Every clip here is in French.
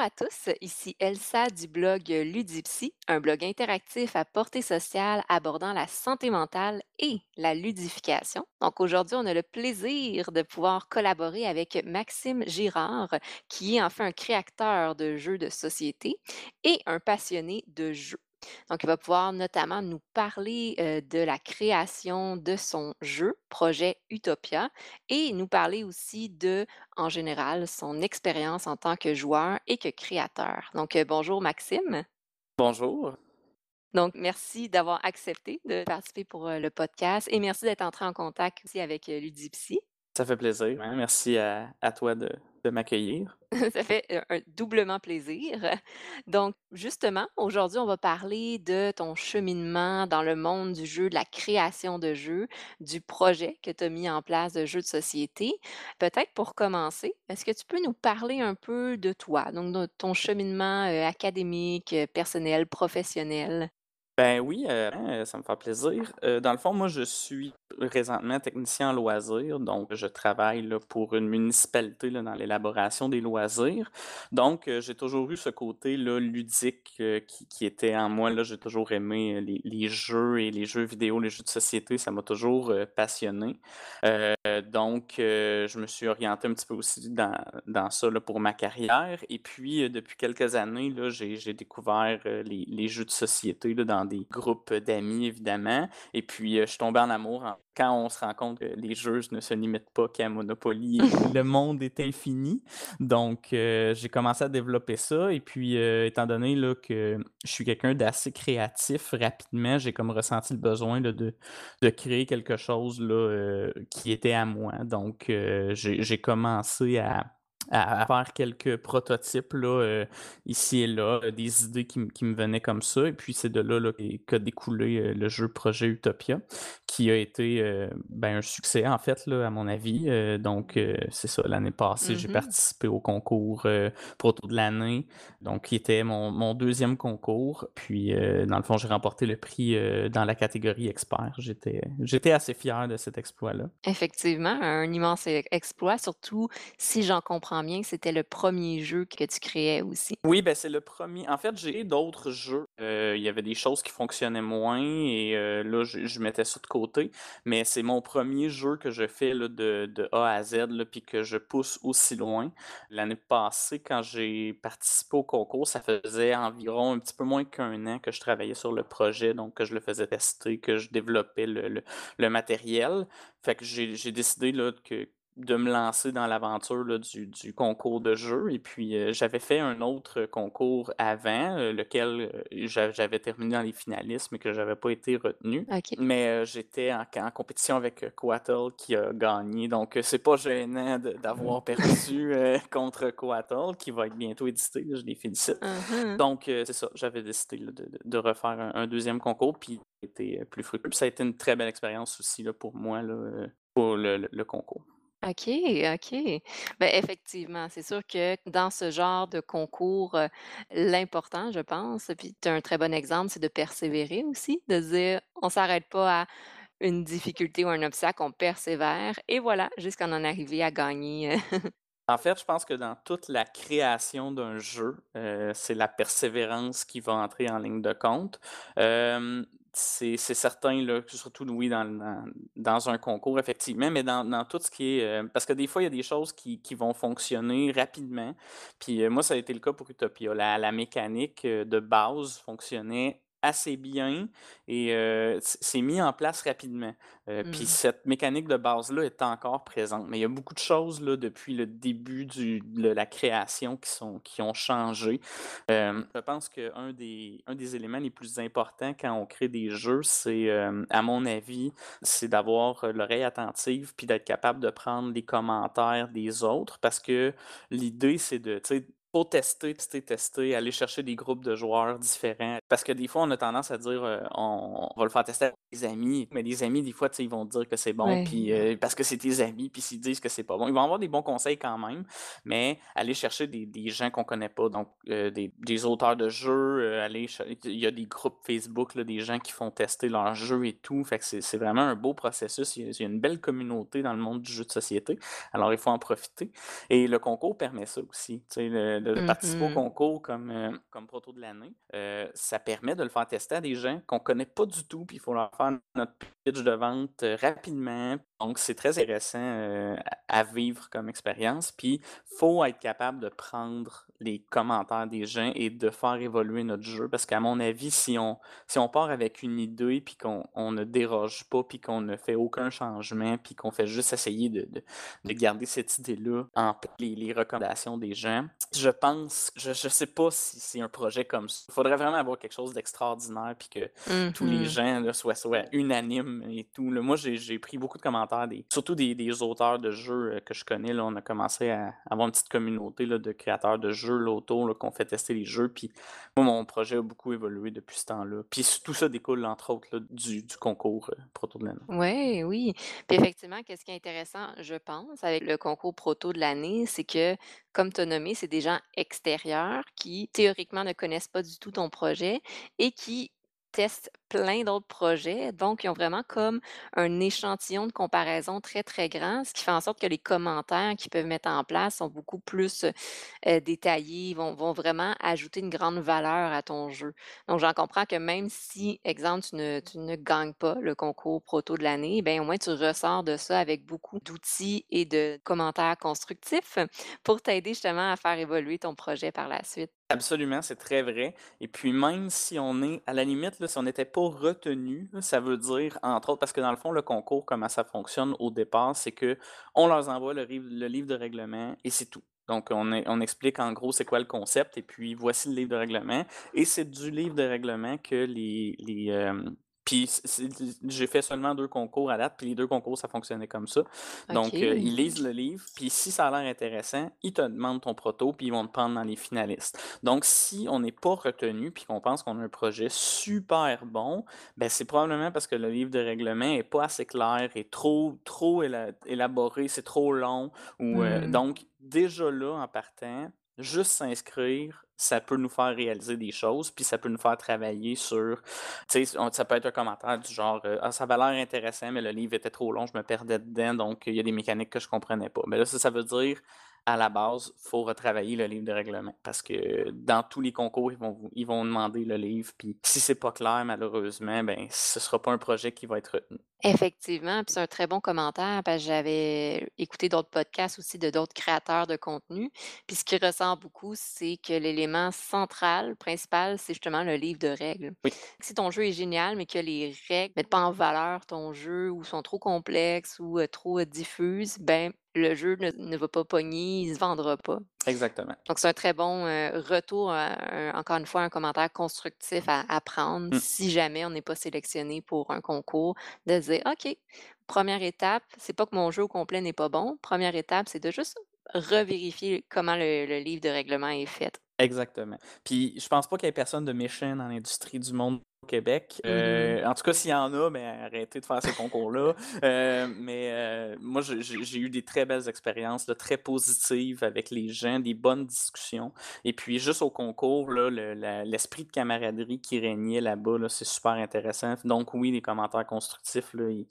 Bonjour à tous, ici Elsa du blog Ludipsy, un blog interactif à portée sociale abordant la santé mentale et la ludification. Donc aujourd'hui, on a le plaisir de pouvoir collaborer avec Maxime Girard, qui est enfin un créateur de jeux de société et un passionné de jeux. Donc, il va pouvoir notamment nous parler euh, de la création de son jeu, projet Utopia, et nous parler aussi de, en général, son expérience en tant que joueur et que créateur. Donc, euh, bonjour Maxime. Bonjour. Donc, merci d'avoir accepté de participer pour euh, le podcast et merci d'être entré en contact aussi avec Ludipsy. Ça fait plaisir. Hein. Merci à, toi de, m'accueillir. Ça fait un doublement plaisir. Donc, justement, aujourd'hui, on va parler de ton cheminement dans le monde du jeu, de la création de jeux, du projet que tu as mis en place de jeux de société. Peut-être pour commencer, est-ce que tu peux nous parler un peu de toi, donc de ton cheminement académique, personnel, professionnel? Ben oui, euh, hein, ça me fait plaisir. Euh, dans le fond, moi, je suis présentement technicien en loisirs, donc je travaille là, pour une municipalité là, dans l'élaboration des loisirs. Donc, euh, j'ai toujours eu ce côté là, ludique qui, qui était en moi. J'ai toujours aimé les, les jeux et les jeux vidéo, les jeux de société, ça m'a toujours passionné. donc, je me suis orienté un petit peu aussi dans, dans ça pour ma carrière. Et puis, depuis quelques années, j'ai, découvert les, les jeux de société dans des groupes d'amis, évidemment. Et puis, euh, je suis tombé en amour quand on se rend compte que les jeux ne se limitent pas qu'à Monopoly. le monde est infini. Donc, euh, j'ai commencé à développer ça. Et puis, euh, étant donné là, que je suis quelqu'un d'assez créatif, rapidement, j'ai comme ressenti le besoin de, de créer quelque chose là, qui était à moi. Donc, j'ai commencé à à, faire quelques prototypes là, euh, ici et là, euh, des idées qui, me venaient comme ça. Et puis c'est de là, là qu'a découlé euh, le jeu Projet Utopia, qui a été ben, un succès en fait, là, à mon avis. donc c'est ça, l'année passée, j'ai mm-hmm. participé au concours proto de l'année, donc qui était mon, mon, deuxième concours. Puis dans le fond, j'ai remporté le prix dans la catégorie expert. J'étais, j'étais assez fier de cet exploit-là. Effectivement, un immense e-, exploit, surtout si j'en comprends bien que c'était le premier jeu que tu créais aussi. Oui, ben c'est le premier. En fait, j'ai d'autres jeux. Euh, il y avait des choses qui fonctionnaient moins et euh, là, je, mettais ça de côté. Mais c'est mon premier jeu que je fais de, A à Z, puis que je pousse aussi loin. L'année passée, quand j'ai participé au concours, ça faisait environ un petit peu moins qu'un an que je travaillais sur le projet, donc que je le faisais tester, que je développais le, le matériel. Fait que j'ai décidé là, que de me lancer dans l'aventure du, du, concours de jeu. Et puis, euh, j'avais fait un autre concours avant, euh, lequel euh, j'avais terminé dans les finalistes, mais que j'avais pas été retenu. Mais j'étais en, en, compétition avec Coatl qui a gagné. Donc, c'est pas gênant d'avoir perdu contre Coatl, qui va être bientôt édité. je les félicite. Uh-huh. Donc, c'est ça. J'avais décidé de, de, refaire un, deuxième concours, puis été plus fructueux. ça a été une très belle expérience aussi là, pour moi, là, pour le concours. OK, OK. Ben, effectivement, c'est sûr que dans ce genre de concours, euh, l'important, je pense, puis tu as un très bon exemple, c'est de persévérer aussi, de dire on s'arrête pas à une difficulté ou un obstacle, on persévère et voilà, jusqu'à en arriver à gagner. En fait, je pense que dans toute la création d'un jeu, euh, c'est la persévérance qui va entrer en ligne de compte. C'est certain, là, surtout oui, dans, dans, un concours, effectivement, mais dans, tout ce qui est. Euh, parce que des fois, il y a des choses qui, qui vont fonctionner rapidement. Puis euh, moi, ça a été le cas pour Utopia. La, la mécanique euh, de base fonctionnait assez bien et c'est mis en place rapidement. Puis mmh. cette mécanique de base-là est encore présente. Mais il y a beaucoup de choses là, depuis le début du, de la création qui, sont, qui ont changé. je pense qu'un des, un des éléments les plus importants quand on crée des jeux, c'est, à mon avis, c'est d'avoir l'oreille attentive puis d'être capable de prendre les commentaires des autres parce que l'idée, c'est de, faut tester, tester, tester, aller chercher des groupes de joueurs différents. Parce que des fois, on a tendance à dire euh, on, va le faire tester avec des amis. Mais les amis, des fois, ils vont dire que c'est bon, puis euh, parce que c'est tes amis, puis s'ils disent que c'est pas bon. Ils vont avoir des bons conseils quand même, mais aller chercher des, gens qu'on connaît pas, donc euh, des, auteurs de jeux, aller il y a des groupes Facebook, là, des gens qui font tester leurs jeux et tout. Fait que c'est vraiment un beau processus. Il y, a, une belle communauté dans le monde du jeu de société. Alors, il faut en profiter. Et le concours permet ça aussi. Le, de participer au Mmh concours comme, euh, comme proto de l'année, euh, ça permet de le faire tester à des gens qu'on connaît pas du tout, puis il faut leur faire notre pitch de vente euh, rapidement. Donc, c'est très intéressant à vivre comme expérience. Puis, faut être capable de prendre les commentaires des gens et de faire évoluer notre jeu. Parce qu'à mon avis, si on, si on part avec une idée, puis qu'on on ne déroge pas, puis qu'on ne fait aucun changement, puis qu'on fait juste essayer de, de- de garder cette idée-là en les, les recommandations des gens, je pense, je, je sais pas si c'est un projet comme ça. Il faudrait vraiment avoir quelque chose d'extraordinaire, puis que tous les Mmh gens là, soient, soient unanimes et tout. là. Moi, j'ai j'ai pris beaucoup de commentaires, des, surtout des, des auteurs de jeux euh, que je connais. Là, on a commencé à avoir une petite communauté là, de créateurs de jeux là, qu'on fait tester les jeux. Puis moi, mon projet a beaucoup évolué depuis ce temps-là. Puis tout ça découle, entre autres, là, du, concours euh, Proto de l'année. Ouais, oui. Puis effectivement, qu'est-ce qui est intéressant, je pense, avec le concours proto de l'année, c'est que, comme tu as nommé, c'est des gens extérieurs qui, théoriquement, ne connaissent pas du tout ton projet et qui testent plein d'autres projets. Donc, ils ont vraiment comme un échantillon de comparaison très, très grand, ce qui fait en sorte que les commentaires qu'ils peuvent mettre en place sont beaucoup plus euh, détaillés, vont, vont vraiment ajouter une grande valeur à ton jeu. Donc, j'en comprends que même si, exemple, tu ne, tu ne gagnes pas le concours proto de l'année, ben au moins tu ressors de ça avec beaucoup d'outils et de commentaires constructifs pour t'aider justement à faire évoluer ton projet par la suite. Absolument, c'est très vrai. Et puis même si on est, à la limite, là, si on n'était pas retenu, ça veut dire, entre autres, parce que dans le fond, le concours, comment ça fonctionne au départ, c'est que on leur envoie le, livre de règlement et c'est tout. Donc, on, explique en gros c'est quoi le concept et puis voici le livre de règlement. Et c'est du livre de règlement que les, les, euh, puis j'ai fait seulement deux concours à date, puis les deux concours, ça fonctionnait comme ça. Donc, euh, ils lisent le livre, puis si ça a l'air intéressant, ils te demandent ton proto, puis ils vont te prendre dans les finalistes. Donc, si on n'est pas retenu, puis qu'on pense qu'on a un projet super bon, ben c'est probablement parce que le livre de règlement est pas assez clair, est trop, trop éla- élaboré, c'est trop long. Ou, euh, Hmm. donc, déjà là, en partant, juste s'inscrire, ça peut nous faire réaliser des choses, puis ça peut nous faire travailler sur, tu sais, ça peut être un commentaire du genre, euh, ah, ça avait l'air intéressant, mais le livre était trop long, je me perdais dedans, donc il y a des mécaniques que je comprenais pas. Mais là, ça, ça veut dire, à la base, faut retravailler le livre de règlement, parce que dans tous les concours, ils vont, vous- ils vont demander le livre, puis si c'est pas clair, malheureusement, ben, ce sera pas un projet qui va être retenu. Effectivement, puis c'est un très bon commentaire parce que j'avais écouté d'autres podcasts aussi de d'autres créateurs de contenu. Puis ce qui ressort beaucoup, c'est que l'élément central, principal, c'est justement le livre de règles. Oui, Si ton jeu est génial, mais que les règles mettent pas en valeur ton jeu ou sont trop complexes ou euh, trop euh, diffuses, ben le jeu ne, ne va pas pogner, il se vendra pas. Exactement. Donc, c'est un très bon euh, retour, un- encore une fois, un commentaire constructif à, à prendre Mm. si jamais on n'est pas sélectionné pour un concours, de se dire, OK, première étape, c'est pas que mon jeu au complet n'est pas bon. Première étape, c'est de juste revérifier comment le, le livre de règlement est fait. Exactement. Puis je pense pas qu'il y ait personne de méchant dans l'industrie du monde Québec. Mhm. Euh, en tout cas, s'il y en a, ben, arrêtez de faire ces concours-là. Euh, mais euh, moi, j'ai eu des très belles expériences, là, très positives avec les gens, des bonnes discussions. Et puis, juste au concours, le- l'esprit de camaraderie qui régnait là-bas, là, c'est super intéressant. Donc, oui, les commentaires constructifs, là, ils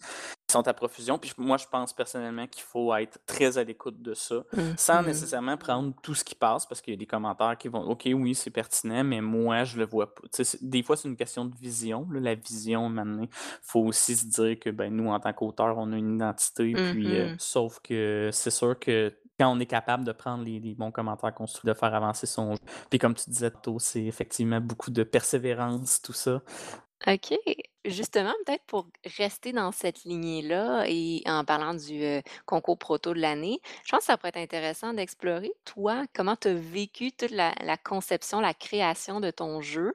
sont à profusion. Puis moi, je pense personnellement qu'il faut être très à l'écoute de ça, sans Mhm. nécessairement prendre tout ce qui passe, parce qu'il y a des commentaires qui vont, OK, oui, c'est pertinent, mais moi, je le vois pas. Des fois, c'est une question de vision. là, la vision, maintenant, faut aussi se dire que ben, nous, en tant qu'auteurs, on a une identité. Puis, euh, Mhm. sauf que c'est sûr que quand on est capable de prendre les, les bons commentaires construits, de faire avancer son jeu. Puis comme tu disais tôt, c'est effectivement beaucoup de persévérance, tout ça. OK. Justement, peut-être pour rester dans cette lignée-là et en parlant du concours proto de l'année, je pense que ça pourrait être intéressant d'explorer, toi, comment tu as vécu toute la, la conception, la création de ton jeu,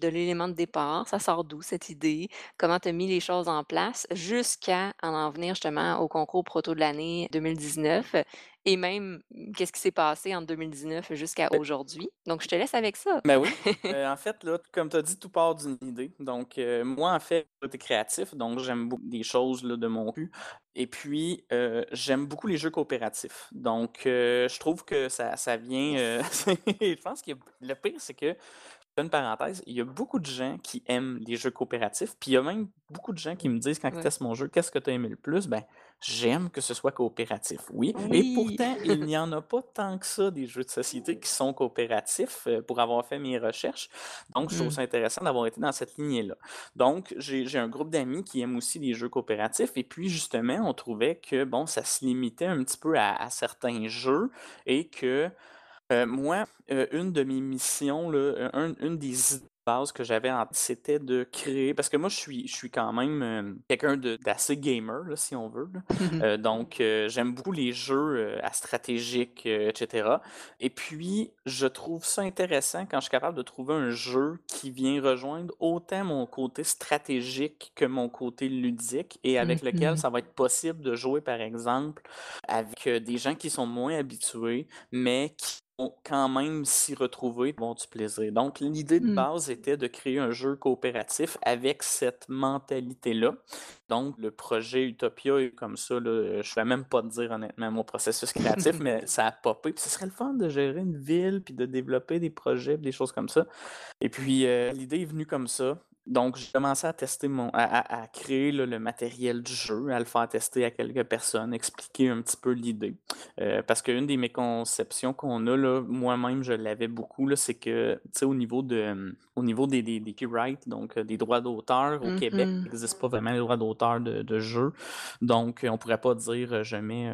de l'élément de départ, ça sort d'où cette idée, comment tu as mis les choses en place jusqu'à en en venir justement au concours proto de l'année 2019 et même mm, qu'est-ce qui s'est passé entre 2019 jusqu'à aujourd'hui? Donc, je te laisse avec ça. Ben oui. Euh, en fait, là, comme tu as dit, tout part d'une idée. Donc, euh, moi, en fait, j'étais créatif, donc j'aime beaucoup des choses là, de mon cul. Et puis, euh, j'aime beaucoup les jeux coopératifs. Donc, je trouve que ça, ça vient. je pense que le pire, c'est que une parenthèse, il y a beaucoup de gens qui aiment les jeux coopératifs, puis il y a même beaucoup de gens qui me disent quand ils Ouais. testent mon jeu: «Qu'est-ce que tu as aimé le plus?» ben, j'aime que ce soit coopératif, oui et pourtant, il n'y en a pas tant que ça des jeux de société qui sont coopératifs, heu, pour avoir fait mes recherches. Donc je trouve Mmh. ça intéressant d'avoir été dans cette lignée-là. Donc j'ai un groupe d'amis qui aiment aussi les jeux coopératifs et puis justement, on trouvait que, bon, ça se limitait un petit peu à à certains jeux et que, heu, moi, heu, une de mes missions là, un une des idées base que j'avais en c'était de créer parce que moi je suis je suis quand même, hem, quelqu'un d'assez gamer là, si on veut là. Heu, donc heu, j'aime beaucoup les jeux, à stratégique, heu, et puis je trouve ça intéressant quand je suis capable de trouver un jeu qui vient rejoindre autant mon côté stratégique que mon côté ludique et Mmh avec lequel mh. ça va être possible de jouer, par exemple, avec, des gens qui sont moins habitués, mais qui quand même s'y retrouver, avoir du plaisir. Donc l'idée de Mmh. base était de créer un jeu coopératif avec cette mentalité-là. Donc le projet Utopia est comme ça là, heu, je pourrais même pas te dire honnêtement mon processus créatif, mais ça a popé, puis ce serait le fun de gérer une ville, puis de développer des projets, puis des choses comme ça et puis, heu, l'idée est venue comme ça. Donc j'ai commencé à tester mon à à à créer là, le matériel du jeu, à le faire tester à quelques personnes, expliquer un petit peu l'idée. Heu, parce qu'une des méconceptions qu'on a là, moi-même je l'avais beaucoup là, c'est que, tu sais, au niveau de, au niveau des des des copyrights, donc heu, des droits d'auteur au Québec, il existe pas vraiment les droits d'auteur de de jeux. Donc on pourrait pas dire, heu, je mets,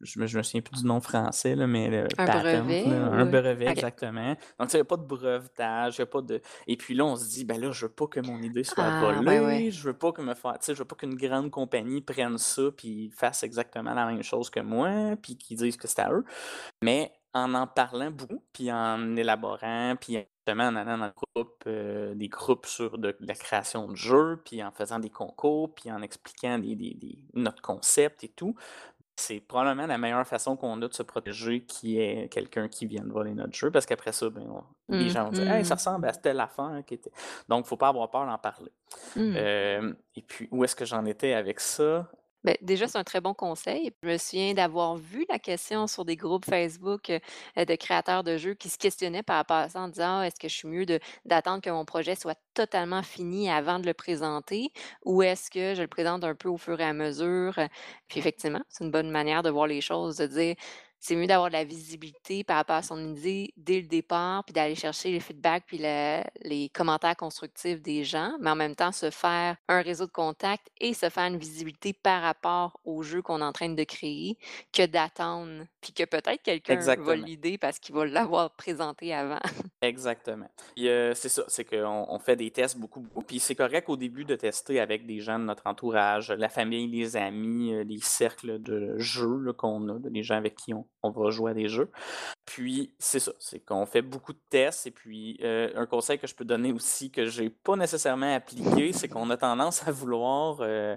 je me je me souviens plus du nom français là, mais le Un patent brevet là, un brevet exactement. Donc il y a pas de brevetage, il y a pas de et puis là, on se dit: «Ben là, je veux pas que mon idée soit Ah, ouais. volée, je veux pas que me faire je veux pas qu'une grande compagnie prenne ça puis fasse exactement la même chose que moi, puis qu'ils disent que c'est à eux». Mais en en parlant beaucoup, puis en élaborant, puis justement en allant dans le groupe, heu, des groupes sur de la création de jeux, puis en faisant des concours, puis en expliquant des des des notre concept et tout, c'est probablement la meilleure façon qu'on a de se protéger qu'il y ait quelqu'un qui vienne voler notre jeu parce qu'après ça, ben, on les Mmh gens vont dire: «Hey, ça mh. ressemble à telle affaire qui était» donc faut pas avoir peur d'en parler. Mmh. Hem et puis où est-ce que j'en étais avec ça? Beh, déjà, c'est un très bon conseil. Je me souviens d'avoir vu la question sur des groupes Facebook, heu, de créateurs de jeux qui se questionnaient par rapport à ça en disant: «Ah, est-ce que je suis mieux d'attendre que mon projet soit totalement fini avant de le présenter ou est-ce que je le présente un peu au fur et à mesure?» puis effectivement, c'est une bonne manière de voir les choses, de dire: «C'est mieux d'avoir de la visibilité par rapport à son idée dès le départ, puis d'aller chercher les feedbacks puis le les commentaires constructifs des gens, mais en même temps se faire un réseau de contacts et se faire une visibilité par rapport au jeu qu'on est en train de créer, que d'attendre, puis que peut-être quelqu'un Exactement. l'idée parce qu'il va l'avoir présenté avant». Exactement. C'est ça, c'est qu'on on fait des tests beaucoup, beaucoup, puis c'est correct au début de tester avec des gens de notre entourage, la famille, les amis, heu, les cercles de jeux qu'on a, les gens avec qui on on va jouer à des jeux. Puis c'est ça, c'est qu'on fait beaucoup de tests et puis, heu, un conseil que je peux donner aussi que j'ai pas nécessairement appliqué, c'est qu'on a tendance à vouloir, heu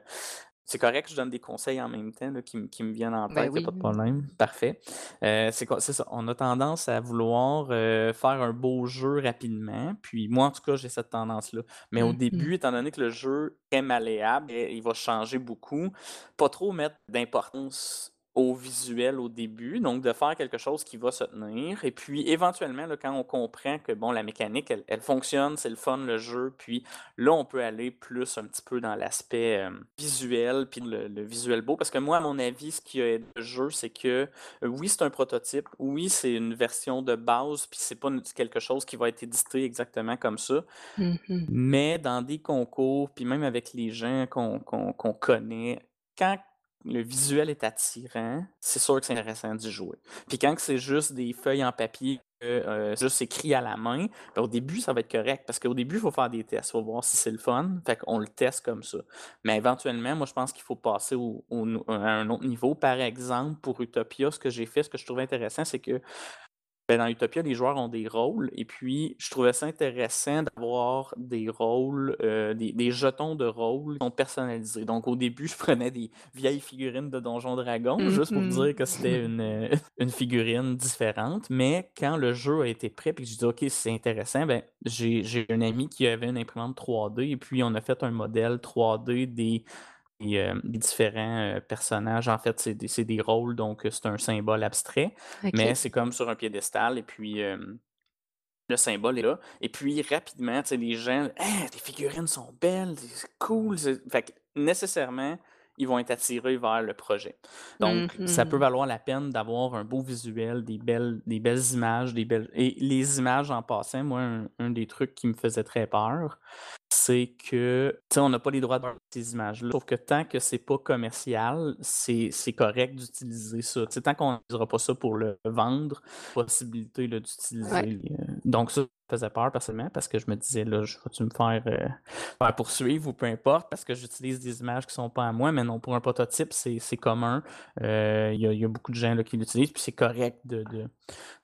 c'est correct que je donne des conseils en même temps là qui me qui me viennent en Ben tête, oui, pas de problème, parfait. Heu, c'est ça, on a tendance à vouloir, faire un beau jeu rapidement, puis moi en tout cas, j'ai cette tendance-là. Mais au Mmh mh. début, étant donné que le jeu est malléable et il va changer beaucoup, pas trop mettre d'importance au visuel au début, donc de faire quelque chose qui va se tenir et puis éventuellement là, quand on comprend que bon la mécanique elle elle fonctionne, c'est le fun le jeu, puis là on peut aller plus un petit peu dans l'aspect, hem, visuel puis le le visuel beau. Parce que moi à mon avis, ce qui a aidé le jeu, c'est que, heu, oui, c'est un prototype, oui, c'est une version de base, puis c'est pas une quelque chose qui va être édité exactement comme ça. Mmh mh. Mais dans des concours, puis même avec les gens qu'on connaît, quand le visuel est attirant, c'est sûr que c'est intéressant d'y jouer. Puis quand c'est juste des feuilles en papier, heu, juste écrit à la main, ben, au début, ça va être correct parce qu'au début, il faut faire des tests, faut voir si c'est le fun, fait qu'on le teste comme ça. Mais éventuellement, moi, je pense qu'il faut passer au à un autre niveau. Par exemple, pour Utopia, ce que j'ai fait, ce que je trouvais intéressant, c'est que, ben, dans Utopia, les joueurs ont des rôles et puis je trouvais ça intéressant d'avoir des rôles, heu, des des jetons de rôle qui sont personnalisés. Donc au début, je prenais des vieilles figurines de Donjons Dragons, Mmh juste pour mh. dire que c'était une, heu, une figurine différente. Mais quand le jeu a été prêt puis que j'ai dit: «OK, c'est intéressant», ben, j'ai un ami qui avait une imprimante 3D et puis on a fait un modèle 3D des hem, des différents, heu, personnages. En fait, c'est des c'est des rôles, donc heu, c'est un symbole abstrait, mais c'est comme sur un piédestal et puis, le symbole est là et puis rapidement, tu sais, les gens: «Hey, tes figurines sont belles, c'est cool!» fait que nécessairement, ils vont être attirés vers le projet. Donc ça peut mh. valoir la peine d'avoir un beau visuel, des belles des belles images, des belles et les images en passant, moi, un un des trucs qui me faisait très peur, c'est que, tu sais, on n'a pas les droits de ces images-là. Sauf que tant que c'est pas commercial, c'est correct d'utiliser ça. Tu sais, tant qu'on n'utilisera pas ça pour le vendre, possibilité d'utiliser Ouais. heu donc ça, faisait peur personnellement parce que je me disais: «Là, je vas-tu me faire, faire poursuivre ou peu importe parce que j'utilise des images qui sont pas à moi?» mais non, pour un prototype, c'est commun. Heu, il y y a beaucoup de gens là qui l'utilisent, puis c'est correct de de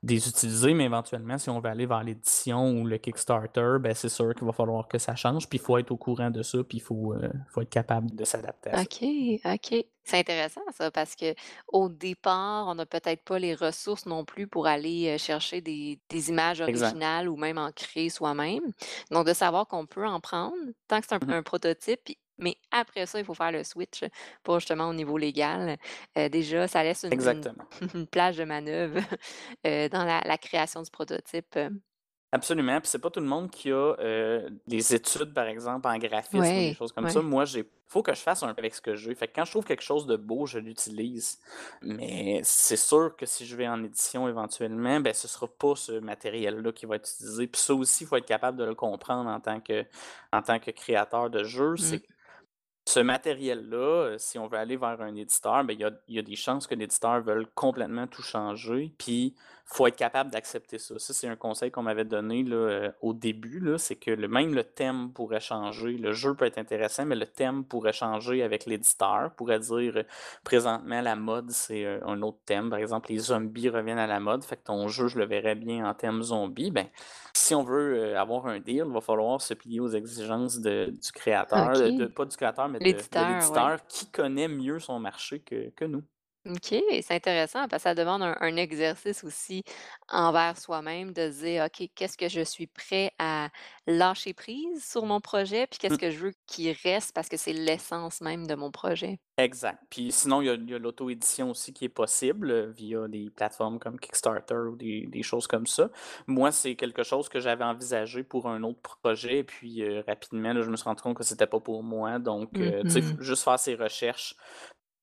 de les utiliser, mais éventuellement, si on veut aller vers l'édition ou le Kickstarter, ben, c'est sûr qu'il va falloir que ça change, puis il faut être au courant de ça, puis il faut, heu, faut être capable de s'adapter à ça. OK, OK. C'est intéressant ça parce qu'au départ, on n'a peut-être pas les ressources non plus pour aller, heu, chercher des des images Exact. originales ou même en créer soi-même. Donc de savoir qu'on peut en prendre tant que c'est un Mmh mh. un prototype mais après ça, il faut faire le switch pour justement au niveau légal. Heu, déjà, ça laisse une une Exactement. une plage de manœuvre, dans la la création du prototype. Absolument, puis c'est pas tout le monde qui a, heu, des études, par exemple, en graphisme ou des choses comme ça. Moi, j'ai faut que je fasse un peu avec ce que j'ai. Fait que quand je trouve quelque chose de beau, je l'utilise. Mais c'est sûr que si je vais en édition éventuellement, ben, ce sera pas ce matériel-là qui va être utilisé. Puis ça aussi, il faut être capable de le comprendre en tant que en tant que créateur de jeu. Mmh. C'est ce matériel-là, heu, si on veut aller vers un éditeur, ben, il y a il y a des chances que l'éditeur veuille complètement tout changer, puis faut être capable d'accepter ça. Ça, c'est un conseil qu'on m'avait donné là, heu, au début c'est que le même le thème pourrait changer. Le jeu peut être intéressant, mais le thème pourrait changer avec l'éditeur. Pourrait dire, heu: «Présentement, la mode, c'est, heu, un autre thème». Par exemple, les zombies reviennent à la mode, fait que ton jeu, je le verrais bien en thème zombie. Ben, si on veut, avoir un deal, il va falloir se plier aux exigences de du créateur, de pas du créateur, mais de de L'éditeur, ouais. l'éditeur qui connaît mieux son marché que que nous. OK, c'est intéressant parce que ça demande un un exercice aussi envers soi-même de se dire: «OK, qu'est-ce que je suis prêt à lâcher prise sur mon projet? Puis qu'est-ce Mmh. que je veux qu'il reste parce que c'est l'essence même de mon projet?» Exact. Puis sinon, il y a il y a l'auto-édition aussi qui est possible, via des plateformes comme Kickstarter ou des des choses comme ça. Moi, c'est quelque chose que j'avais envisagé pour un autre projet et puis, rapidement, là, je me suis rendu compte que c'était pas pour moi. Donc, Mmh tu sais, juste faire ses recherches,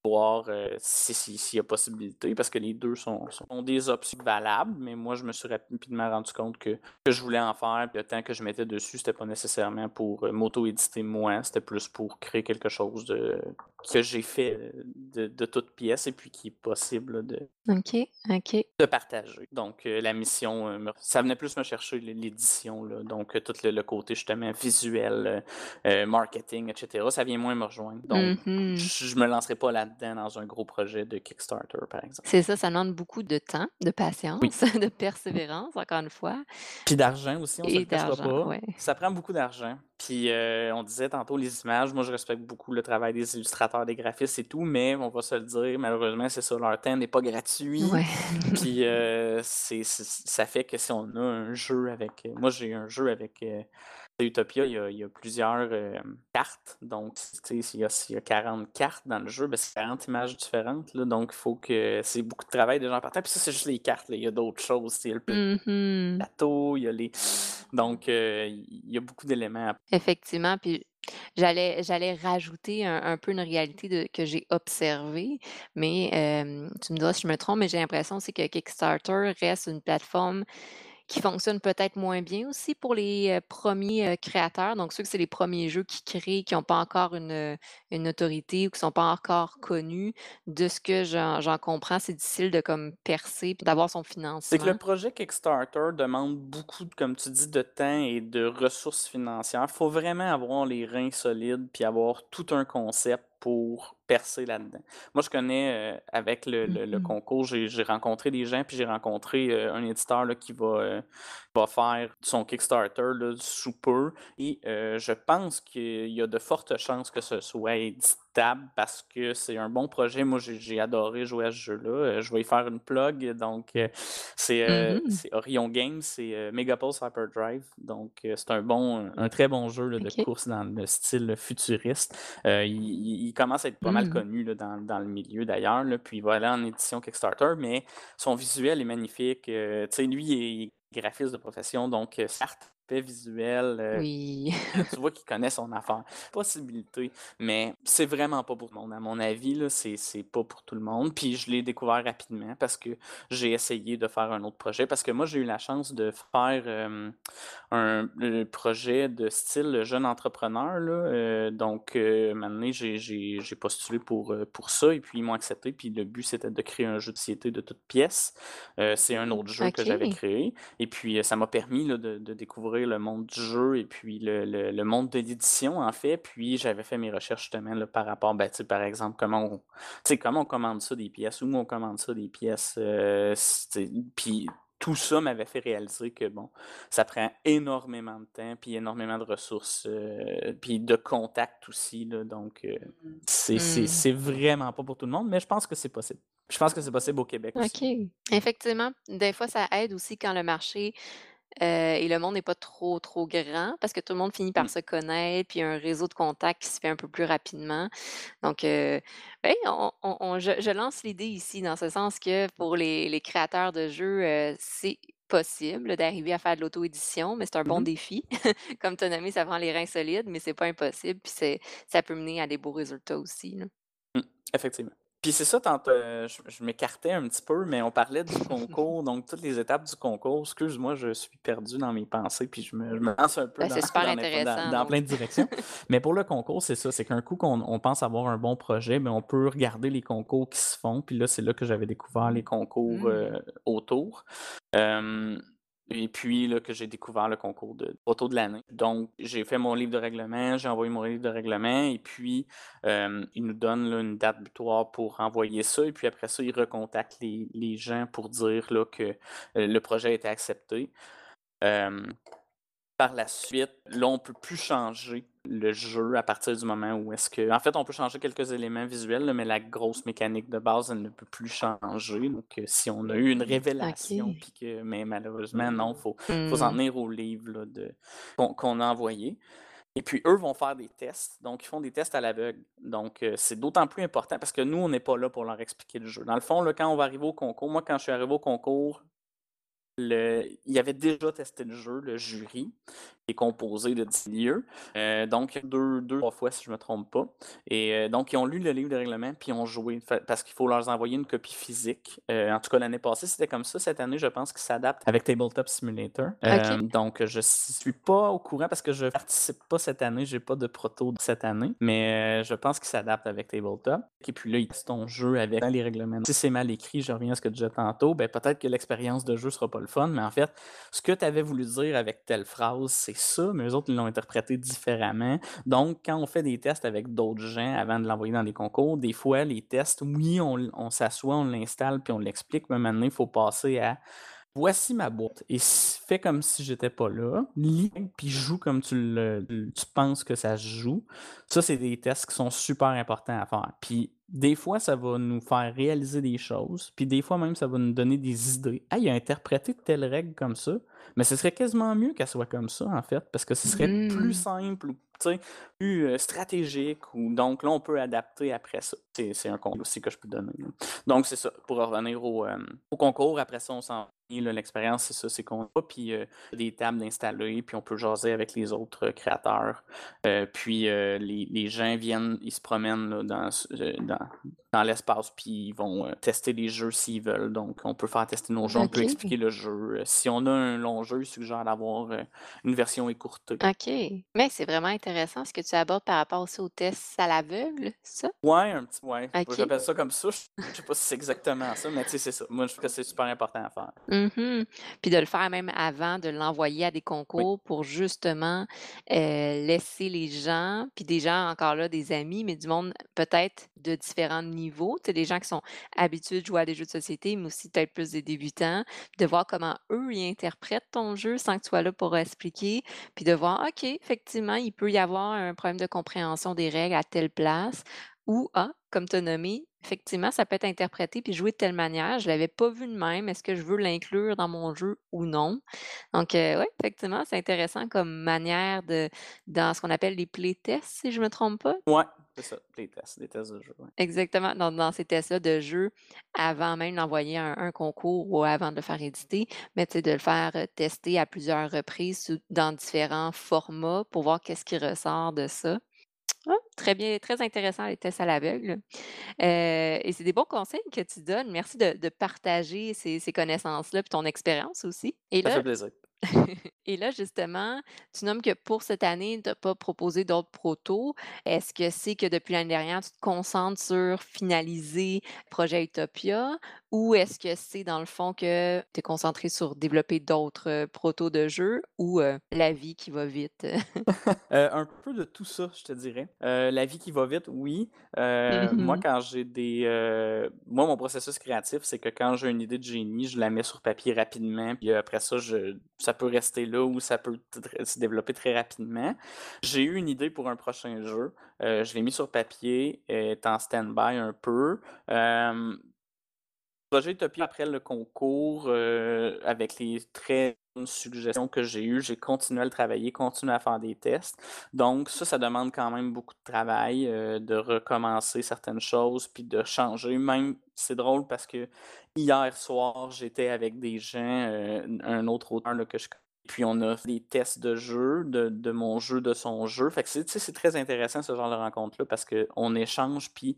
voir, heu, si si s'il y a possibilité parce que les 2 sont des options valables. Mais moi, je me suis rapidement rendu compte que que je voulais en faire, puis le temps que je mettais dessus, c'était pas nécessairement pour, heu, m'auto-éditer moi, c'était plus pour créer quelque chose de que j'ai fait, heu, de de toutes pièces et puis qui est possible de OK, OK. de partager. Donc, heu, la mission, me ça venait plus me chercher l'é l'édition là, donc, heu, tout le le côté justement visuel, marketing et cetera, ça vient moins me rejoindre. Donc, mh. j je me lancerai pas là-dedans dans un gros projet de Kickstarter, par exemple. C'est ça, ça demande beaucoup de temps, de Oui. patience, de persévérance, encore une fois Puis d'argent aussi, on se et le cachera pas. ouais. Ça prend beaucoup d'argent. Puis, on disait tantôt les images, moi je respecte beaucoup le travail des illustrateurs, des graphistes et tout, mais on va se le dire, malheureusement, c'est ça, leur temps n'est pas gratuit. Ouais. Puis, c'est c'est ça fait que si on a un jeu avec, heu moi j'ai un jeu avec, heu, Utopia, il y a il y a plusieurs, cartes. Donc, s'il y a y a 40 cartes dans le jeu, ben, c'est 40 images différentes là, donc il faut que c'est beaucoup de travail déjà en partant. Puis ça, c'est juste les cartes là, il y a d'autres choses, tu sais, le Mmh mh. plateau, il y a les donc, il y a beaucoup d'éléments à Effectivement, puis j'allais rajouter un peu une réalité que j'ai observée, mais, tu me diras si je me trompe, mais j'ai l'impression que Kickstarter reste une plateforme qui fonctionne peut-être moins bien aussi pour les, heu, 1ers, heu, créateurs. Donc ceux que c'est les 1ers jeux qu'ils créent, qui ont pas encore une, autorité ou qui sont pas encore connus. De ce que j'en comprends, c'est difficile de comme percer puis d'avoir son C'est que le financement. projet Kickstarter demande beaucoup comme tu dis, de temps et de ressources financières. Faut vraiment avoir les reins solides puis avoir tout un concept pour percer là-dedans. Moi, je connais, heu, avec le le le mh. concours, j'ai rencontré des gens, puis j'ai rencontré, heu, un éditeur là qui va, heu, va faire son Kickstarter là sous peu et je pense qu'il y a de fortes chances que ce soit parce que c'est un bon projet. Moi, j'ai adoré jouer à ce jeu-là, heu, je vais y faire une plug donc, heu, c'est, Mmh heu, mh. c'est Orion Games, c'est, Megapulse Hyperdrive. Donc, c'est un bon, un très bon jeu là de course dans le style futuriste. Il commence à être pas mal Mmh. connu là dans dans le milieu d'ailleurs puis il va aller en édition Kickstarter, mais son visuel est magnifique, tu sais, lui, il est graphiste de profession, donc euh, certes, fait visuel, euh, Oui. tu vois qu'il connaît son affaire. Possibilité, mais c'est vraiment pas pour tout le monde. À mon avis, là, c'est c'est pas pour tout le monde. Puis je l'ai découvert rapidement parce que j'ai essayé de faire un autre projet. Parce que moi, j'ai eu la chance de faire euh, un, un projet de style jeune entrepreneur. Là. Euh, donc, euh, maintenant, j'ai j'ai- j'ai postulé pour, pour ça et puis ils m'ont accepté. Puis le but, c'était de créer un jeu de société de toutes pièces. C'est un autre jeu que j'avais créé. Et puis, ça m'a permis là, de, de découvrir le monde du jeu et puis le, le- le monde de l'édition, en fait. Puis, j'avais fait mes recherches justement là, par rapport, ben, tu sais, par exemple, comment on, tu sais, comment on commande ça des pièces, où on commande ça des pièces. euh, puis, tout ça m'avait fait réaliser que, bon, ça prend énormément de temps, puis énormément de ressources, euh, puis de contact aussi. Là, donc, euh, c'est c'est- Mmh. c'est vraiment pas pour tout le monde, mais je pense que c'est possible. Je pense que c'est possible au Québec aussi. OK. Effectivement, des fois, ça aide aussi quand le marché euh, et le monde n'est pas trop, trop grand parce que tout le monde finit par Mm. se connaître, puis il y a un réseau de contacts qui se fait un peu plus rapidement. Donc, euh, ben, on- on- on- je, je lance l'idée ici dans ce sens que pour les, les créateurs de jeux, euh, c'est possible d'arriver à faire de l'auto-édition, mais c'est un bon Mhm. défi. Comme tu as nommé, ça prend les reins solides, mais c'est pas impossible, puis ça peut mener à des beaux résultats aussi. là. Mm, Effectivement. Puis c'est ça, tantôt, euh, je, je m'écartais un petit peu, mais on parlait du concours, donc toutes les étapes du concours. Excuse-moi, je suis perdu dans mes pensées, puis je me, je me lance un peu Ben, dans, super dans, dans- dans plein de directions. Mais pour le concours, c'est ça, c'est qu'un coup qu'on on pense avoir un bon projet, mais on peut regarder les concours qui se font. Puis là, c'est là que j'avais découvert les concours Mm. euh, autour. Euh, et puis là, que j'ai découvert le concours de photo de l'année. Donc, j'ai fait mon livre de règlement, j'ai envoyé mon livre de règlement, et puis euh, ils nous donnent une date butoir pour envoyer ça. Et puis après ça, ils recontactent les, gens pour dire là, que euh, le projet a été accepté. Par la suite, là, on peut plus changer le jeu à partir du moment où est-ce que... En fait, on peut changer quelques éléments visuels, là, mais la grosse mécanique de base, elle ne peut plus changer. Donc, euh, si on a eu une révélation, puis que... Mais malheureusement, non, il faut, faut s'en Mm. tenir au livre de... qu'on a envoyé. Et puis, eux vont faire des tests. Donc, ils font des tests à l'aveugle. Donc, euh, c'est d'autant plus important parce que nous, on n'est pas là pour leur expliquer le jeu. Dans le fond, là, quand on va arriver au concours, moi, quand je suis arrivé au concours, il avait déjà testé le jeu, le jury, est composé de 10 lieux. Euh, donc, deux, deux, trois fois, si je ne me trompe pas. Et euh, donc, ils ont lu le livre de règlement, puis ils ont joué, parce qu'il faut leur envoyer une copie physique. Euh, en tout cas, l'année passée, c'était comme ça. Cette année, je pense qu'ils s'adaptent avec Tabletop Simulator. Donc, je ne suis pas au courant parce que je participe pas cette année. J'ai pas de proto cette année. Mais je pense qu'ils s'adaptent avec Tabletop. Et puis là, ils testent ton jeu avec les règlements. Si c'est mal écrit, je reviens à ce que je disais tantôt, ben peut-être que l'expérience de jeu sera pas le fun. Mais en fait, ce que tu avais voulu dire avec telle phrase, c'est ça, mais eux autres, ils l'ont interprété différemment. Donc, quand on fait des tests avec d'autres gens avant de l'envoyer dans des concours, des fois, les tests, oui, on, s'assoit, on l'installe, puis on l'explique, mais maintenant, il faut passer à voici ma boîte. Et fais comme si j'étais pas là. Lis, puis joue comme tu, tu penses que ça se joue. Ça, c'est des tests qui sont super importants à faire. Puis des fois, ça va nous faire réaliser des choses. Puis des fois même, ça va nous donner des idées. Ah, il a interprété telle règle comme ça. Mais ce serait quasiment mieux qu'elle soit comme ça, en fait, parce que ce serait plus Mm. simple, ou, plus euh, stratégique. Ou, donc là, on peut adapter après ça. C'est c'est un compte aussi que je peux donner. là. Donc, c'est ça. Pour revenir au, euh, au concours, après ça, on s'en là, L'expérience, c'est ça, c'est qu'on a puis euh, des tables d'installer, puis on peut jaser avec les autres euh, créateurs. Puis les, les gens viennent, ils se promènent là, dans, dans, dans l'espace, puis ils vont euh, tester les jeux s'ils veulent. Donc, on peut faire tester nos jeux, on peut expliquer le jeu. Euh, si on a un long jeu, il suggère d'avoir euh, une version écourtée. OK. Mais c'est vraiment intéressant ce que tu abordes par rapport aussi aux tests à l'aveugle, ça? Ouais, un petit, ouais. OK. J'appelle ça comme ça. Je je sais pas si c'est exactement ça, mais tu sais, c'est ça. Moi, je trouve que c'est super important à faire. Mhm. Puis de le faire même avant de l'envoyer à des Oui. concours pour justement euh, laisser les gens, puis des gens encore là, des amis, mais du monde peut-être de différents niveaux, tu sais, des gens qui sont habitués de jouer à des jeux de société, mais aussi peut-être plus des débutants, de voir comment eux ils interprètent ton jeu sans que tu sois là pour expliquer, puis de voir, OK, effectivement, il peut y avoir un problème de compréhension des règles à telle place, ou, ah, comme tu as nommé, effectivement, ça peut être interprété puis joué de telle manière. Je l'avais pas vu de même. Est-ce que je veux l'inclure dans mon jeu ou non? Donc, heu, ouais, effectivement, c'est intéressant comme manière de dans ce qu'on appelle les playtests, si je me trompe pas? Ouais, c'est ça, des tests, des tests de jeu, ouais. Exactement, dans dans ces tests-là de jeu, avant même d'envoyer un un concours ou avant de le faire éditer, mais tu sais, de le faire, heu, tester à plusieurs reprises sous dans différents formats pour voir qu'est-ce qui ressort de ça. Ah, très bien, très intéressant les tests à l'aveugle. Heu et c'est des bons conseils que tu donnes. Merci de de partager ces ces connaissances-là puis ton expérience aussi et Ça là fait plaisir. et là, justement, tu nommes que pour cette année, tu as pas proposé d'autres protos. Est-ce que c'est que depuis l'année dernière, tu te concentres sur finaliser projet Utopia ou est-ce que c'est dans le fond que tu es concentré sur développer d'autres, heu, protos de jeux ou, heu, la vie qui va vite? Heu, un peu de tout ça, je te dirais. La vie qui va vite, oui. Mmh moi, mh. quand j'ai des, moi, mon processus créatif, c'est que quand j'ai une idée de génie, je la mets sur papier rapidement, puis après ça, je ça peut rester là ou ça peut se développer très rapidement. J'ai eu une idée pour un prochain jeu, heu, je l'ai mis sur papier, est en stand-by un peu. Hem projet après le concours, heu, avec les très bonnes suggestions que j'ai eues, j'ai continué à le travailler, continué à faire des tests. Donc ça, ça demande quand même beaucoup de travail, heu, de recommencer certaines choses, puis de changer. Même c'est drôle parce que hier soir, j'étais avec des gens, heu, n un autre auteur que je puis on a fait des tests de jeu, de de mon jeu, de son jeu. Fait que c'est c'est très intéressant ce genre de rencontre-là parce qu'on échange, puis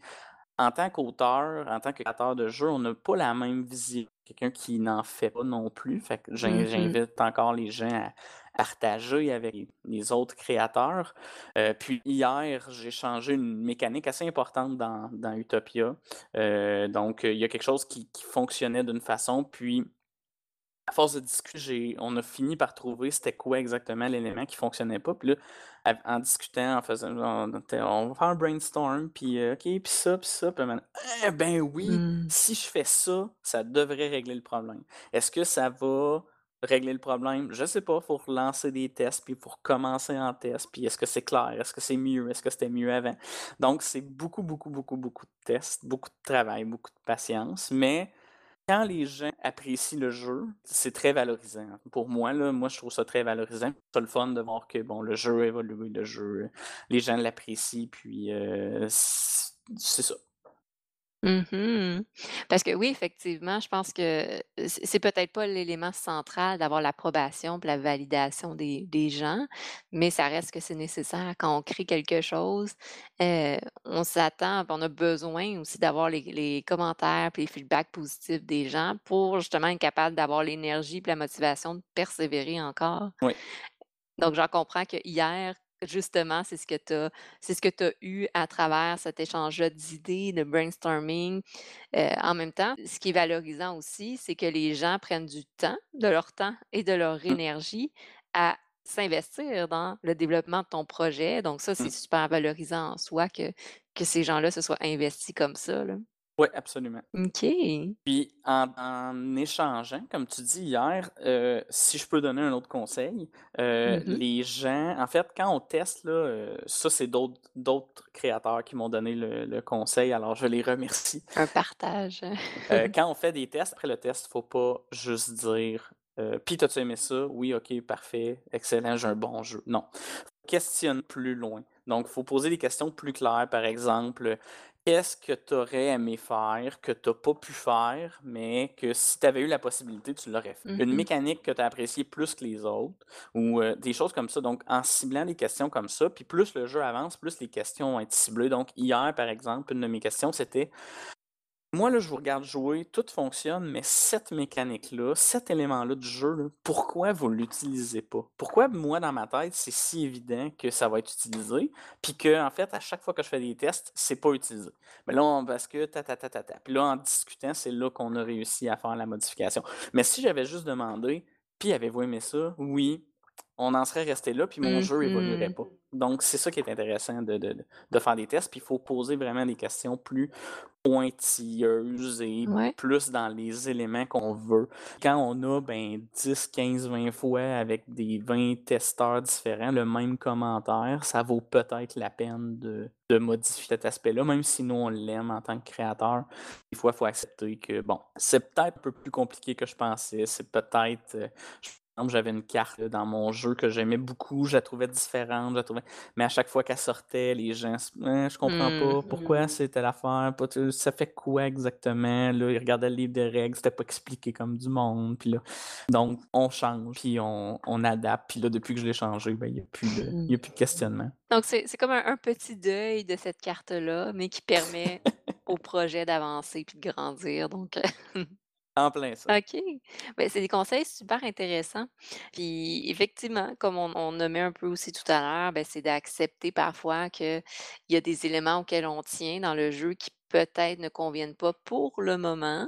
en tant qu'auteur, en tant que créateur de jeu, on n'a pas la même vision. Quelqu'un qui n'en fait pas non plus. Fait que Mmh mh. j'invite encore les gens à partager avec les autres créateurs. Heu, puis hier, j'ai changé une mécanique assez importante dans dans Utopia. Heu, donc, il y a quelque chose qui qui fonctionnait d'une façon, puis à force de discuter, on a fini par trouver c'était quoi exactement l'élément qui fonctionnait pas. Puis là, en discutant, en faisant on va faire un brainstorm, puis heu, OK, puis ça, puis ça, puis «Eh ben oui! Mmh. Si je fais ça, ça devrait régler le problème». Est-ce que ça va régler le problème? Je sais pas, faut relancer des tests, puis il faut recommencer en test, puis est-ce que c'est clair? Est-ce que c'est mieux? Est-ce que c'était mieux avant? Donc c'est beaucoup, beaucoup, beaucoup, beaucoup de tests, beaucoup de travail, beaucoup de patience, mais quand les gens apprécient le jeu, c'est très valorisant. Pour moi, là, moi, je trouve ça très valorisant. C'est le fun de voir que, bon, le jeu a évolué, le jeu, les gens l'apprécient, puis heu, c c'est ça. Mmh mh. Parce que oui, effectivement, je pense que c'est c'est peut-être pas l'élément central d'avoir l'approbation puis la validation des des gens, mais ça reste que c'est nécessaire quand on crée quelque chose. On s'attend puis on a besoin aussi d'avoir les les commentaires puis les feedbacks positifs des gens pour justement être capable d'avoir l'énergie puis la motivation de persévérer encore. Oui. Donc j'en comprends que hier, justement, c'est ce que tu as c'est ce que tu as eu à travers cet échange-là d'idées, de brainstorming. Heu, en même temps, ce qui est valorisant aussi, c'est que les gens prennent du temps, de leur temps et de leur Mmh, énergie à s'investir dans le développement de ton projet. Donc ça, c'est mmh. super valorisant en soi que que ces gens-là se soient investis comme ça, là. Ouais, absolument. OK. Puis en en échangeant, comme tu dis hier, heu, si je peux donner un autre conseil, heu, Mmh les gens en fait, quand on teste là, heu, ça c'est d'autres créateurs qui m'ont donné le le conseil, alors je les remercie. Un partage. Quand on fait des tests, après le test, faut pas juste dire, «Puis t'as-tu aimé ça? Oui, OK, parfait, excellent, j'ai un bon jeu». Non, questionne plus loin. Donc, faut poser des questions plus claires, par exemple, qu'est-ce que tu aurais aimé faire, que tu as pas pu faire, mais que si tu avais eu la possibilité, tu l'aurais fait? Une mh. mécanique que tu as appréciée plus que les autres ou, heu, des choses comme ça. Donc, en ciblant des questions comme ça, puis plus le jeu avance, plus les questions vont être ciblées. Donc, hier, par exemple, une de mes questions, c'était moi, là, je vous regarde jouer, tout fonctionne, mais cette mécanique-là, cet élément-là du jeu, là, pourquoi vous l'utilisez pas? Pourquoi, moi, dans ma tête, c'est si évident que ça va être utilisé, puis que, en fait, à chaque fois que je fais des tests, c'est pas utilisé? Mais là, on parce que ta ta ta ta ta. Puis là, en discutant, c'est là qu'on a réussi à faire la modification. Mais si j'avais juste demandé: «Puis avez-vous aimé ça?» «Oui», on en serait resté là, puis mon Mmh jeu évoluerait mh. pas. Donc, c'est ça qui est intéressant de, de, de faire des tests. Puis, il faut poser vraiment des questions plus pointilleuse et Ouais. plus dans les éléments qu'on veut. Quand on a ben 10, 15, 20 fois avec des 20 testeurs différents le même commentaire, ça vaut peut-être la peine de, de modifier cet aspect-là, même si nous on l'aime en tant que créateur. Des fois, il faut accepter que bon, c'est peut-être un peu plus compliqué que je pensais. C'est peut-être. euh, je j'avais une carte là, dans mon jeu que j'aimais beaucoup, je la trouvais différente, je la trouvais... mais à chaque fois qu'elle sortait, les gens, Hein, je comprends Mmh pas, pourquoi mh. c'était l'affaire, ça fait quoi exactement, là, ils regardaient le livre de règles, c'était pas expliqué comme du monde, puis là, donc on change, puis on, on adapte, puis là, depuis que je l'ai changé, ben, il n'y a plus de, y a plus de questionnement. Donc c'est c'est comme un un petit deuil de cette carte-là, mais qui permet au projet d'avancer puis de grandir donc En plein ça. OK. Ben, c'est des conseils super intéressants. Puis effectivement, comme on on nommait un peu aussi tout à l'heure, ben, c'est d'accepter parfois qu'il y a des éléments auxquels on tient dans le jeu qui peut-être ne conviennent pas pour le moment.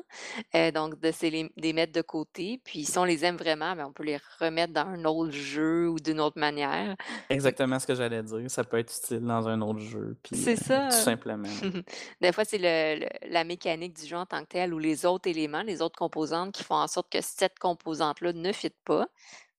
Heu, donc de les les mettre de côté, puis si on les aime vraiment, ben, on peut les remettre dans un autre jeu ou d'une autre manière. Exactement ce que j'allais dire, ça peut être utile dans un autre jeu, c'est euh, tout ça. simplement. là. Des fois, c'est la mécanique du jeu en tant que tel ou les autres éléments, les autres composantes qui font en sorte que cette composante-là ne fit pas,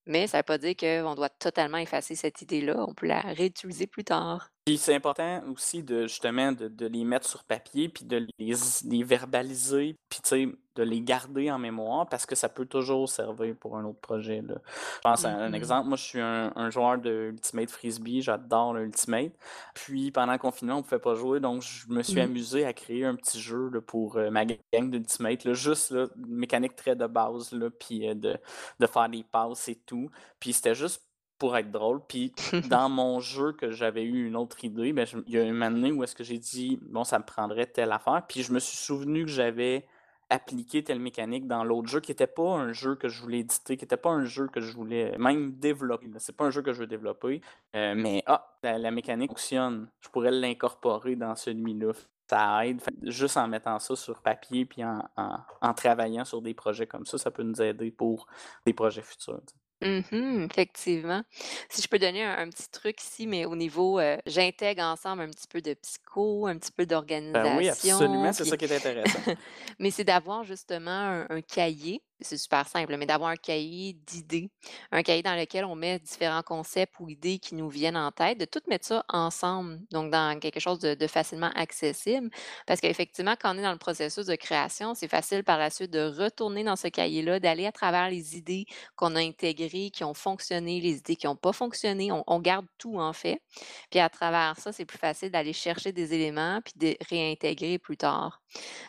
mais ça ne veut pas dire qu'on doit totalement effacer cette idée-là, on peut la réutiliser plus tard. Puis c'est important aussi de justement de, de les mettre sur papier, puis de les, les verbaliser, puis tu sais, de les garder en mémoire parce que ça peut toujours servir pour un autre projet. Là. Je pense à un Mmh exemple, moi je suis un, un joueur de Ultimate Frisbee, j'adore le Ultimate. Puis pendant le confinement, on ne pouvait pas jouer, donc je me suis Mmh. amusé à créer un petit jeu là, pour euh, ma gang d'Ultimate, là, juste là, mécanique très de base, là, puis euh, de, de faire des passes et tout. Puis c'était juste pour être drôle. Puis dans mon jeu que j'avais eu une autre idée, ben, je- il y a une année où est-ce que j'ai dit, bon, ça me prendrait telle affaire. Puis je me suis souvenu que j'avais appliqué telle mécanique dans l'autre jeu qui n'était pas un jeu que je voulais éditer, qui n'était pas un jeu que je voulais même développer. C'est pas un jeu que je veux développer. euh, mais ah, la, la mécanique fonctionne. Je pourrais l'incorporer dans celui-là. Ça aide. Fait juste en mettant ça sur papier puis en, en- en travaillant sur des projets comme ça, ça peut nous aider pour des projets futurs. tu Mmh effectivement. Si je peux donner un un petit truc ici, mais au niveau, heu, j'intègre ensemble un petit peu de psycho, un petit peu Ben oui, absolument, d'organisation, c'est puis ça qui est intéressant. mais c'est d'avoir justement un un cahier, c'est super simple, mais d'avoir un cahier d'idées, un cahier dans lequel on met différents concepts ou idées qui nous viennent en tête, de tout mettre ça ensemble, donc dans quelque chose de facilement accessible. Parce qu'effectivement, quand on est dans le processus de création, c'est facile par la suite de retourner dans ce cahier-là, d'aller à travers les idées qu'on a intégrées, qui ont fonctionné, les idées qui n'ont pas fonctionné. On, on garde tout en fait. Puis à travers ça, c'est plus facile d'aller chercher des éléments puis de réintégrer plus tard.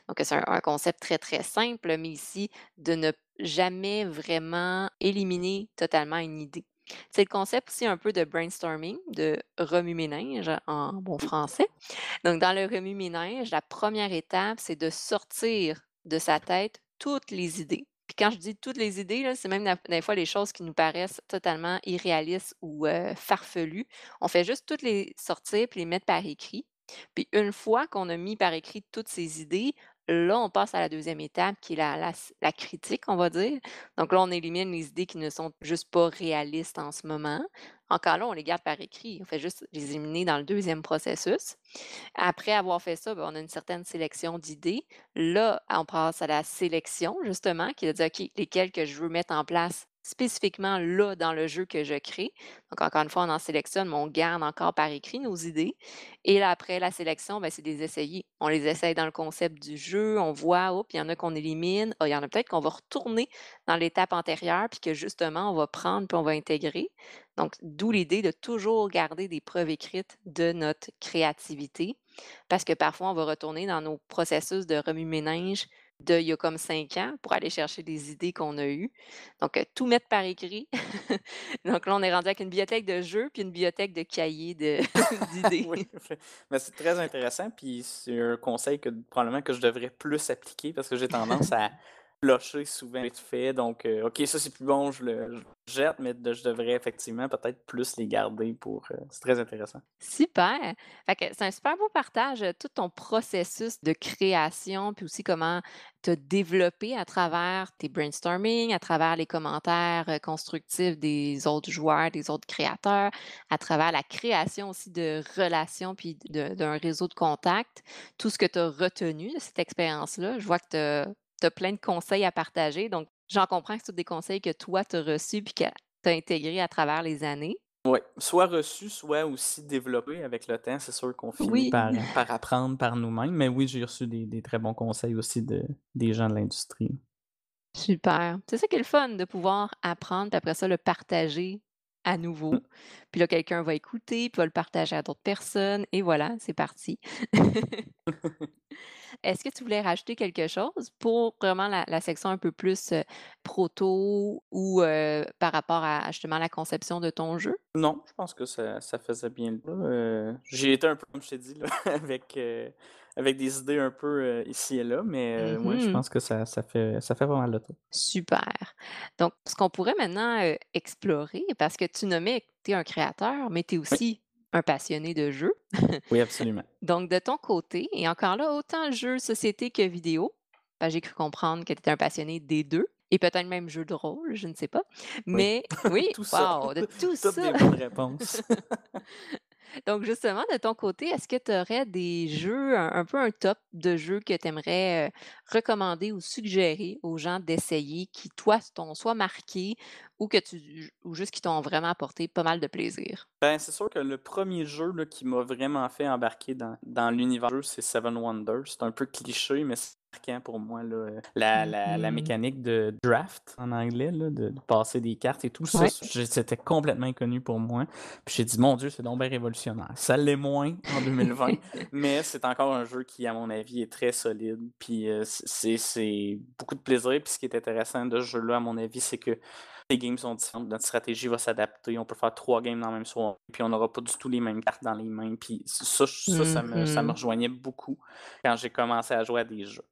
Donc c'est un, un concept très très simple, mais ici de ne jamais vraiment éliminer totalement une idée. C'est le concept aussi un peu de brainstorming, de remue-ménage en bon français. Donc, dans le remue-ménage, la première étape, c'est de sortir de sa tête toutes les idées. Puis quand je dis toutes les idées, c'est même des fois les choses qui nous paraissent totalement irréalistes ou farfelues. On fait juste toutes les sortir puis les mettre par écrit. Puis une fois qu'on a mis par écrit toutes ces idées, là, on passe à la deuxième étape qui est la, critique, on va dire. Donc là, on élimine les idées qui ne sont juste pas réalistes en ce moment. Encore là, on les garde par écrit. On fait juste les éliminer dans le deuxième processus. Après avoir fait ça, ben, on a une certaine sélection d'idées. Là, on passe à la sélection, justement, qui est de dire, OK, lesquelles que je veux mettre en place spécifiquement là dans le jeu que je crée. Donc, encore une fois, on en sélectionne, mais on garde encore par écrit nos idées. Et là, après la sélection, ben, c'est des essayer. On les essaye dans le concept du jeu, on voit, oups, il y en a qu'on élimine, Ah, il y en a peut-être qu'on va retourner dans l'étape antérieure, puis que justement, on va prendre, puis on va intégrer. Donc, d'où l'idée de toujours garder des preuves écrites de notre créativité, parce que parfois, on va retourner dans nos processus de remue-ménage d'il y a comme 5 ans pour aller chercher des idées qu'on a eues. Donc, tout mettre par écrit. Donc là, on est rendu avec une bibliothèque de jeux puis une bibliothèque de cahiers d'idées. Oui, mais c'est très intéressant, puis c'est un conseil que probablement que je devrais plus appliquer parce que j'ai tendance à clocher souvent fait. Donc, euh, OK, ça c'est plus bon, je le je jette, mais je devrais effectivement peut-être plus les garder pour. euh, c'est très intéressant. Super! Fait que c'est un super beau partage, heu, tout ton processus de création, puis aussi comment tu as développé à travers tes brainstorming, à travers les commentaires, constructifs des autres joueurs, des autres créateurs, à travers la création aussi de relations puis d'un réseau de contacts. Tout ce que tu as retenu de cette expérience-là, je vois que tu as plein de conseils à partager, donc j'en comprends que c'est tous des conseils que toi tu as reçus puis que tu as intégrés à travers les années. Oui, soit reçu, soit aussi développé avec le temps. C'est sûr qu'on finit Oui. par, par apprendre par nous-mêmes. Mais oui, j'ai reçu des, des très bons conseils aussi de, des gens de l'industrie. Super. C'est ça qui est le fun, de pouvoir apprendre, puis après ça, le partager à nouveau. Puis là, quelqu'un va écouter, puis va le partager à d'autres personnes, et voilà, c'est parti. Est-ce que tu voulais rajouter quelque chose pour vraiment la, la section un peu plus euh, proto ou euh, par rapport à justement la conception de ton jeu? Non, je pense que ça, ça faisait bien le. Euh, j'ai été un peu, comme je t'ai dit, là, avec, euh, avec des idées un peu euh, ici et là, mais euh, ouais, je Mhm. pense que ça, ça, fait, ça fait vraiment le tour. Super. Donc, ce qu'on pourrait maintenant euh, explorer, parce que tu nommais que tu es un créateur, mais tu es Oui, aussi un passionné de jeux. oui, absolument. Donc, de ton côté, et encore là, autant jeux société que vidéo, ben, j'ai cru comprendre que tu étais un passionné des deux, et peut-être même jeu de rôle, je ne sais pas. Oui, Mais oui, tout ça. de tout Toutes ça. des bonnes réponses. Donc, justement, de ton côté, est-ce que tu aurais des jeux, un, peu un top de jeux que tu aimerais recommander ou suggérer aux gens d'essayer qui, toi, t'ont soit marqué ou que tu ou juste qui t'ont vraiment apporté pas mal de plaisir? Ben, c'est sûr que le premier jeu là, qui m'a vraiment fait embarquer dans, dans l'univers c'est Seven Wonders. C'est un peu cliché, mais marquant pour moi. Là. La, la, la mécanique de draft en anglais, là, de, de passer des cartes et tout, ça, Ouais. c'était complètement inconnu pour moi. Puis j'ai dit, mon Dieu, c'est donc bien révolutionnaire. Ça l'est moins en 2020, mais c'est encore un jeu qui, à mon avis, est très solide. Puis euh, c'est c'est beaucoup de plaisir. Puis ce qui est intéressant de ce jeu-là, à mon avis, c'est que les games sont différentes, notre stratégie va s'adapter. On peut faire trois games dans le même soir, puis on n'aura pas du tout les mêmes cartes dans les mains. Puis ça, ça, ça, me, ça me Mhm. rejoignait beaucoup quand j'ai commencé à jouer à des jeux.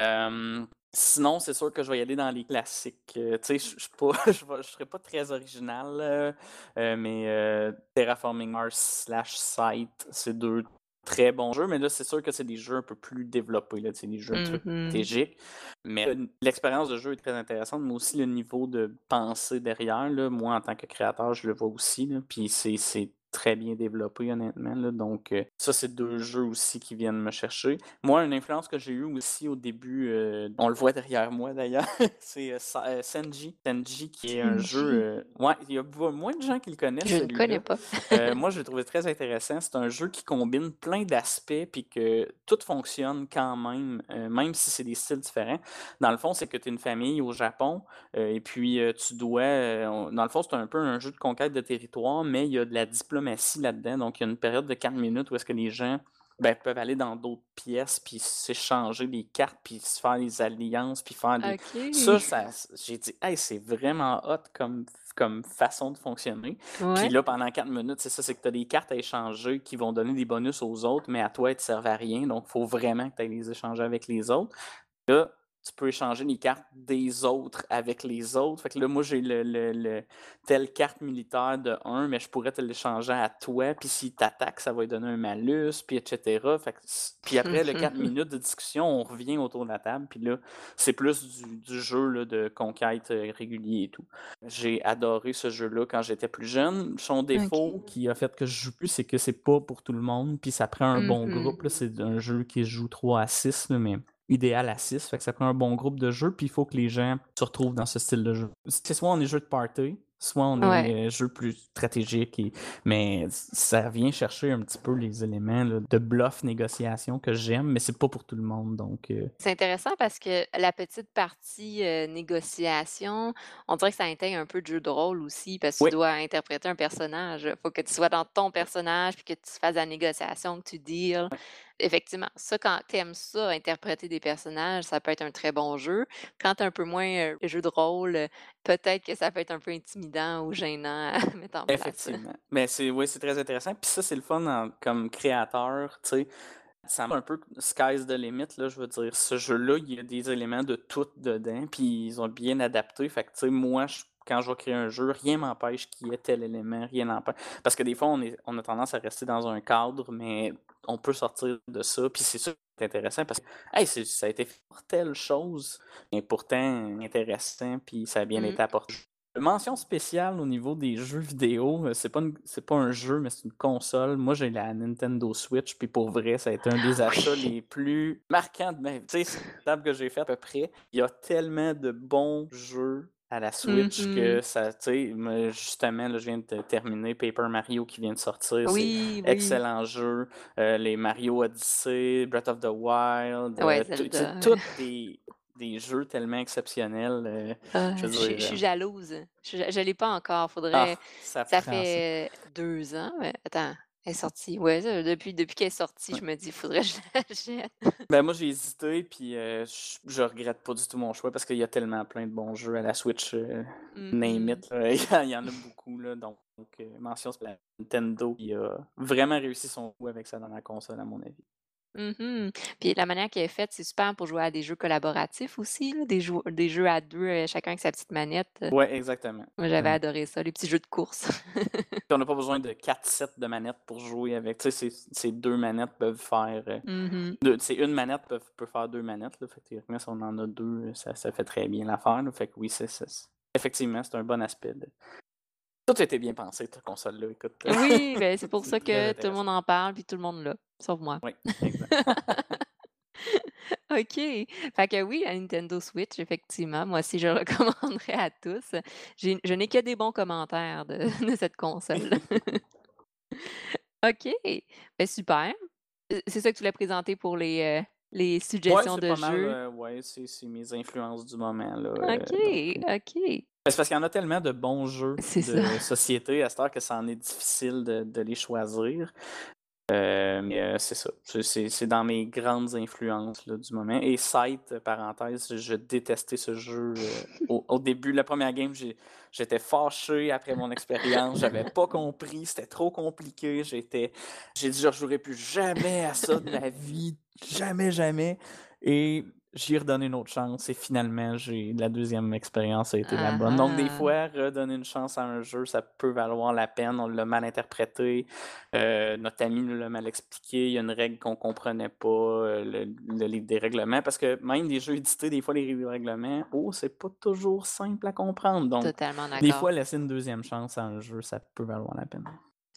Euh, sinon, c'est sûr que je vais y aller dans les classiques. Euh, tu sais, je je serai pas très original, euh, euh, mais Terraforming Mars slash Site, c'est deux très bons jeux, mais là, c'est sûr que c'est des jeux un peu plus développés, là, sais, des jeux un peu Mhm. stratégiques. Mais l'expérience de jeu est très intéressante, mais aussi le niveau de pensée derrière, là, moi, en tant que créateur, je le vois aussi, là, puis c'est c'est très bien développé, honnêtement. là. donc, euh, ça, c'est deux jeux aussi qui viennent me chercher. Moi, une influence que j'ai eue aussi au début, euh, on le voit derrière moi d'ailleurs, c'est euh, euh, Senji. Senji, qui est un jeu. Ouais, il y a moins de gens qui le connaissent, Je ne connais pas. Moi, je l'ai trouvé très intéressant. C'est un jeu qui combine plein d'aspects, puis que tout fonctionne quand même, même si c'est des styles différents. Dans le fond, c'est que tu es une famille au Japon, et puis tu dois. dans le fond, c'est un peu un jeu de conquête de territoire, mais il y a de la diplomatie là-dedans. Donc, il y a une période de 4 minutes où est-ce que les gens ben, peuvent aller dans d'autres pièces, puis s'échanger des cartes, puis se faire des alliances, puis faire des. Ça, ça j'ai dit, hey, c'est vraiment hot comme, comme façon de fonctionner. Puis là, pendant 4 minutes, c'est ça, c'est que tu as des cartes à échanger qui vont donner des bonus aux autres, mais à toi, elles ne te servent à rien. Donc, il faut vraiment que tu ailles les échanger avec les autres. Là, tu peux échanger les cartes des autres avec les autres. Fait que là, moi, j'ai le, le- le- telle carte militaire de 1, mais je pourrais te l'échanger à toi. Puis s'il t'attaque, ça va lui donner un malus, puis etc. Fait que puis après le 4 minutes de discussion, on revient autour de la table. Puis là, c'est plus du, du jeu là, de conquête euh, régulier et tout. J'ai adoré ce jeu-là quand j'étais plus jeune. Son défaut OK. qui a fait que je joue plus, c'est que c'est pas pour tout le monde. Puis ça prend un bon Mhm. groupe. C'est un jeu qui joue 3 à 6, là, mais idéal à 6. Fait que ça prend un bon groupe de jeu. Puis il faut que les gens se retrouvent dans ce style de jeu. C'est soit on est jeu de party, soit on Ouais. est euh, jeu plus stratégique. et- Mais ça vient chercher un petit peu les éléments là, de bluff négociation que j'aime, mais c'est pas pour tout le monde. Donc, euh, C'est intéressant parce que la petite partie euh, négociation, on dirait que ça intègre un peu de jeu de rôle aussi parce que oui, tu dois interpréter un personnage. Il faut que tu sois dans ton personnage puis que tu fasses la négociation, que tu deals. Effectivement, ça, quand tu aimes ça, interpréter des personnages, ça peut être un très bon jeu. Quand tu un peu moins jeu de rôle, peut-être que ça peut être un peu intimidant ou gênant à mettre en place. effectivement. Mais c'est oui, c'est très intéressant. Puis ça, c'est le fun comme créateur, tu sais. ça un peu sky's the limit, là, je veux dire. Ce jeu-là, il y a des éléments de tout dedans, puis ils ont bien adapté. Fait que, tu sais, moi, quand je vais créer un jeu, rien m'empêche qu'il y ait tel élément, rien n'empêche. Parce que des fois, on, est, on a tendance à rester dans un cadre, mais on peut sortir de ça. Puis c'est ça qui est intéressant parce que hey, ça a été fait pour telle chose, mais pourtant intéressant, puis ça a bien Mmh. été apporté. Mention spéciale au niveau des jeux vidéo, euh, c'est pas, c'est pas un jeu, mais c'est une console. Moi, j'ai la Nintendo Switch, puis pour vrai, ça a été un des achats les plus marquants de ma vie. Tu sais, c'est que j'ai fait à peu près. Il y a tellement de bons jeux à la Switch que Mhm. ça, tu sais, me- justement, là, je viens de terminer Paper Mario qui vient de sortir. Oui, oui. excellent jeu. Euh, les Mario Odyssey, Breath of the Wild, Ouais, euh, tous des, des jeux tellement exceptionnels. euh, Ah, je suis- dire, je suis jalouse. Je, je l'ai pas encore. ah, Faudrait. ça Ça ça. fait deux ans. Mais attends, elle est sortie. Ouais, ça, depuis, depuis qu'elle est sortie, je me dis, faudrait que je l'achète. Ben moi j'ai hésité puis euh, je, je regrette pas du tout mon choix parce qu'il y a tellement plein de bons jeux à la Switch, euh, name Mhm. it, là. il y en- il y en a beaucoup là donc euh, mention c'est la Nintendo qui a vraiment réussi son coup avec ça dans la console à mon avis. Mhm. Puis la manière qu'elle est faite, c'est super pour jouer à des jeux collaboratifs aussi, là, des, jou- des jeux à deux, euh, chacun avec sa petite manette. Ouais exactement. Moi, j'avais Ouais. adoré ça, les petits jeux de course. Puis on n'a pas besoin de 4 sets de manettes pour jouer avec. Tu sais, ces- deux manettes peuvent faire. euh, deux- c'est une manette peut, peut faire deux manettes. Là. Fait que si on en a deux, ça, ça fait très bien l'affaire. Fait que oui, c'est, effectivement, c'est un bon aspect. de- Tout était bien pensé, cette console-là. Écoute. Oui, ben, c'est pour ça que tout le monde en parle, puis tout le monde l'a, sauf moi. Oui, exact. OK. Fait que oui, la Nintendo Switch, effectivement, moi aussi, je recommanderais à tous. Je n'ai que des bons commentaires de de cette console. OK. Ben, super. C'est ça que tu voulais présenter pour les, Ouais, suggestions de jeux? euh, ouais, c'est, mes influences du moment. Là, euh, OK, donc, euh, OK. Ben, c'est parce qu'il y en a tellement de bons jeux ça. de société à cette heure que ça en est difficile de, de les choisir. Euh, mais euh, c'est ça. C'est- dans mes grandes influences là, du moment. Et Sight, parenthèse, je détestais ce jeu euh, au, au début. La première game, j'étais fâché après mon expérience. J'avais pas compris. C'était trop compliqué. J'étais, j'ai dit, je jouerai plus jamais à ça de ma vie. Jamais, jamais. Et j'y ai redonné une autre chance. Et finalement, j'ai la deuxième expérience a été la bonne. Donc, des fois, redonner une chance à un jeu, ça peut valoir la peine. On l'a mal interprété. Euh, notre ami nous l'a mal expliqué. Il y a une règle qu'on comprenait pas, euh, le, le livre des règlements. Parce que même des jeux édités, des fois, les règlements, oh, c'est pas toujours simple à comprendre. Donc, des fois, laisser une deuxième chance à un jeu, ça peut valoir la peine.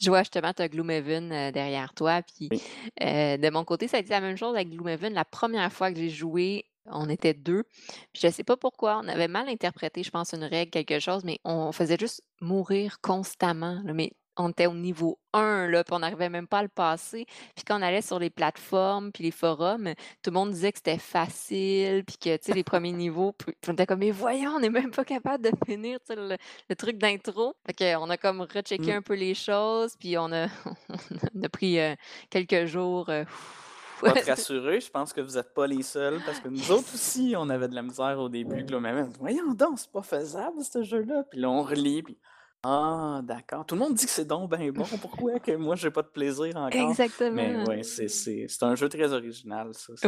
Je vois justement, tu as Gloomhaven, heu, derrière toi, puis, Oui. heu, de mon côté, ça a été la même chose avec Gloomhaven. La première fois que j'ai joué, on était 2, puis je sais pas pourquoi, on avait mal interprété, je pense, une règle, quelque chose, mais on faisait juste mourir constamment, là, mais on était au niveau 1, là, puis on n'arrivait même pas à le passer. Puis quand on allait sur les plateformes, puis les forums, tout le monde disait que c'était facile, puis que, tu sais, les premiers niveaux, puis on était comme: «Mais voyons, on n'est même pas capable de finir, le le truc d'intro». Fait qu'on a comme rechecké Mm. un peu les choses, puis on a on a pris, heu, quelques jours, heu, Pas te rassurer, je pense que vous n'êtes pas les seuls, parce que nous autres aussi, on avait de la misère au début. Gloomhaven, voyons donc, c'est pas faisable ce jeu-là. Puis là, on relit, puis ah, d'accord. Tout le monde dit que c'est donc bien bon. Pourquoi que moi, j'ai pas de plaisir encore? Mais Exactement. ouais, c'est c'est- c'est un jeu très original, ça. c'est-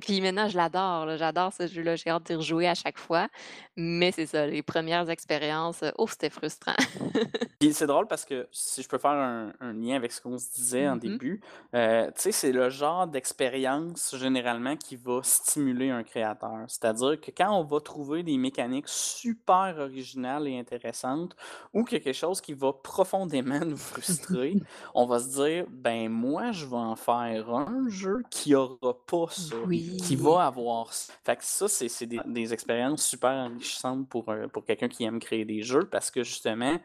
puis maintenant je l'adore, là, j'adore ce jeu-là, j'ai hâte d'y rejouer à chaque fois, mais c'est ça, les premières expériences, ouf, c'était frustrant. Puis c'est drôle parce que si je peux faire un, un lien avec ce qu'on se disait en Mmh mh. début, euh, tu sais, c'est le genre d'expérience généralement qui va stimuler un créateur. C'est-à-dire que quand on va trouver des mécaniques super originales et intéressantes ou quelque chose qui va profondément nous frustrer, on va se dire, ben moi, je vais en faire un jeu qui aura pas ça, qui Oui. va avoir ça. Fait que ça, c'est des, des expériences super enrichissantes pour, un- pour quelqu'un qui aime créer des jeux parce que justement,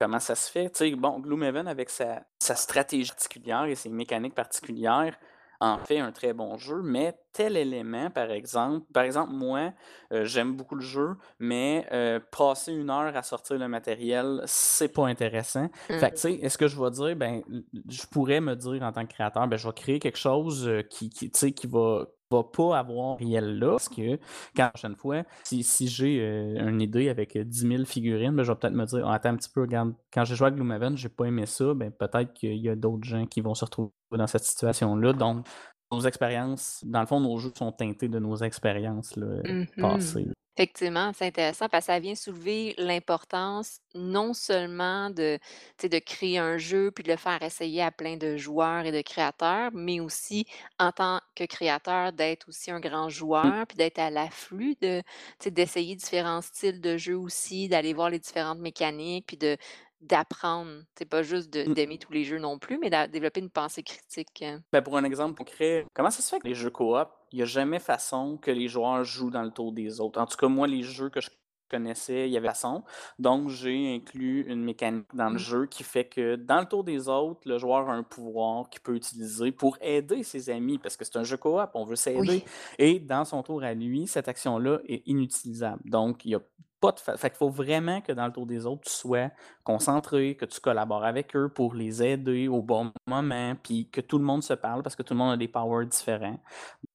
comment ça se fait? Tu sais, bon, Gloomhaven, avec sa, sa stratégie particulière et ses mécaniques particulières, en fait un très bon jeu, mais tel élément, par exemple, par exemple, moi, euh, j'aime beaucoup le jeu, mais euh, passer une heure à sortir le matériel, c'est pas intéressant. Fait Mmh. que, tu sais, est-ce que je vais dire, ben, je pourrais me dire en tant que créateur, ben, je vais créer quelque chose euh, qui, qui, tu sais, qui va va pas avoir réel là, parce que quand la prochaine fois, si, si j'ai euh, une idée avec euh, 10 000 figurines, ben, je vais peut-être me dire, Ah, attends un petit peu, regarde, quand j'ai joué à Gloomhaven, j'ai pas aimé ça, ben peut-être qu'il y a d'autres gens qui vont se retrouver dans cette situation-là, donc nos expériences dans le fond, nos jeux sont teintés de nos expériences, là, heu, Mmh passées. Effectivement, c'est intéressant parce que ça vient soulever l'importance non seulement de, tu sais, de créer un jeu puis de le faire essayer à plein de joueurs et de créateurs, mais aussi en tant que créateur d'être aussi un grand Mmh. joueur puis d'être à l'afflux de, tu sais, d'essayer différents styles de jeu aussi, d'aller voir les différentes mécaniques puis de d'apprendre. C'est pas juste Mmh. d'aimer tous les jeux non plus, mais de développer une pensée critique. hein. Ben, pour un exemple concret, comment ça se fait que les jeux coop, il y a jamais façon que les joueurs jouent dans le tour des autres? En tout cas, moi, les jeux que je connaissais, il y avait façon. Donc, j'ai inclus une mécanique dans le Mm. jeu qui fait que dans le tour des autres, le joueur a un pouvoir qu'il peut utiliser pour aider ses amis, parce que c'est un jeu coop, on veut s'aider. Oui. Et dans son tour à lui, cette action-là est inutilisable. Donc, il y a pas de fa... Fait qu'il faut vraiment que dans le tour des autres, tu sois concentré, que tu collabores avec eux pour les aider au bon moment, puis que tout le monde se parle parce que tout le monde a des powers différents.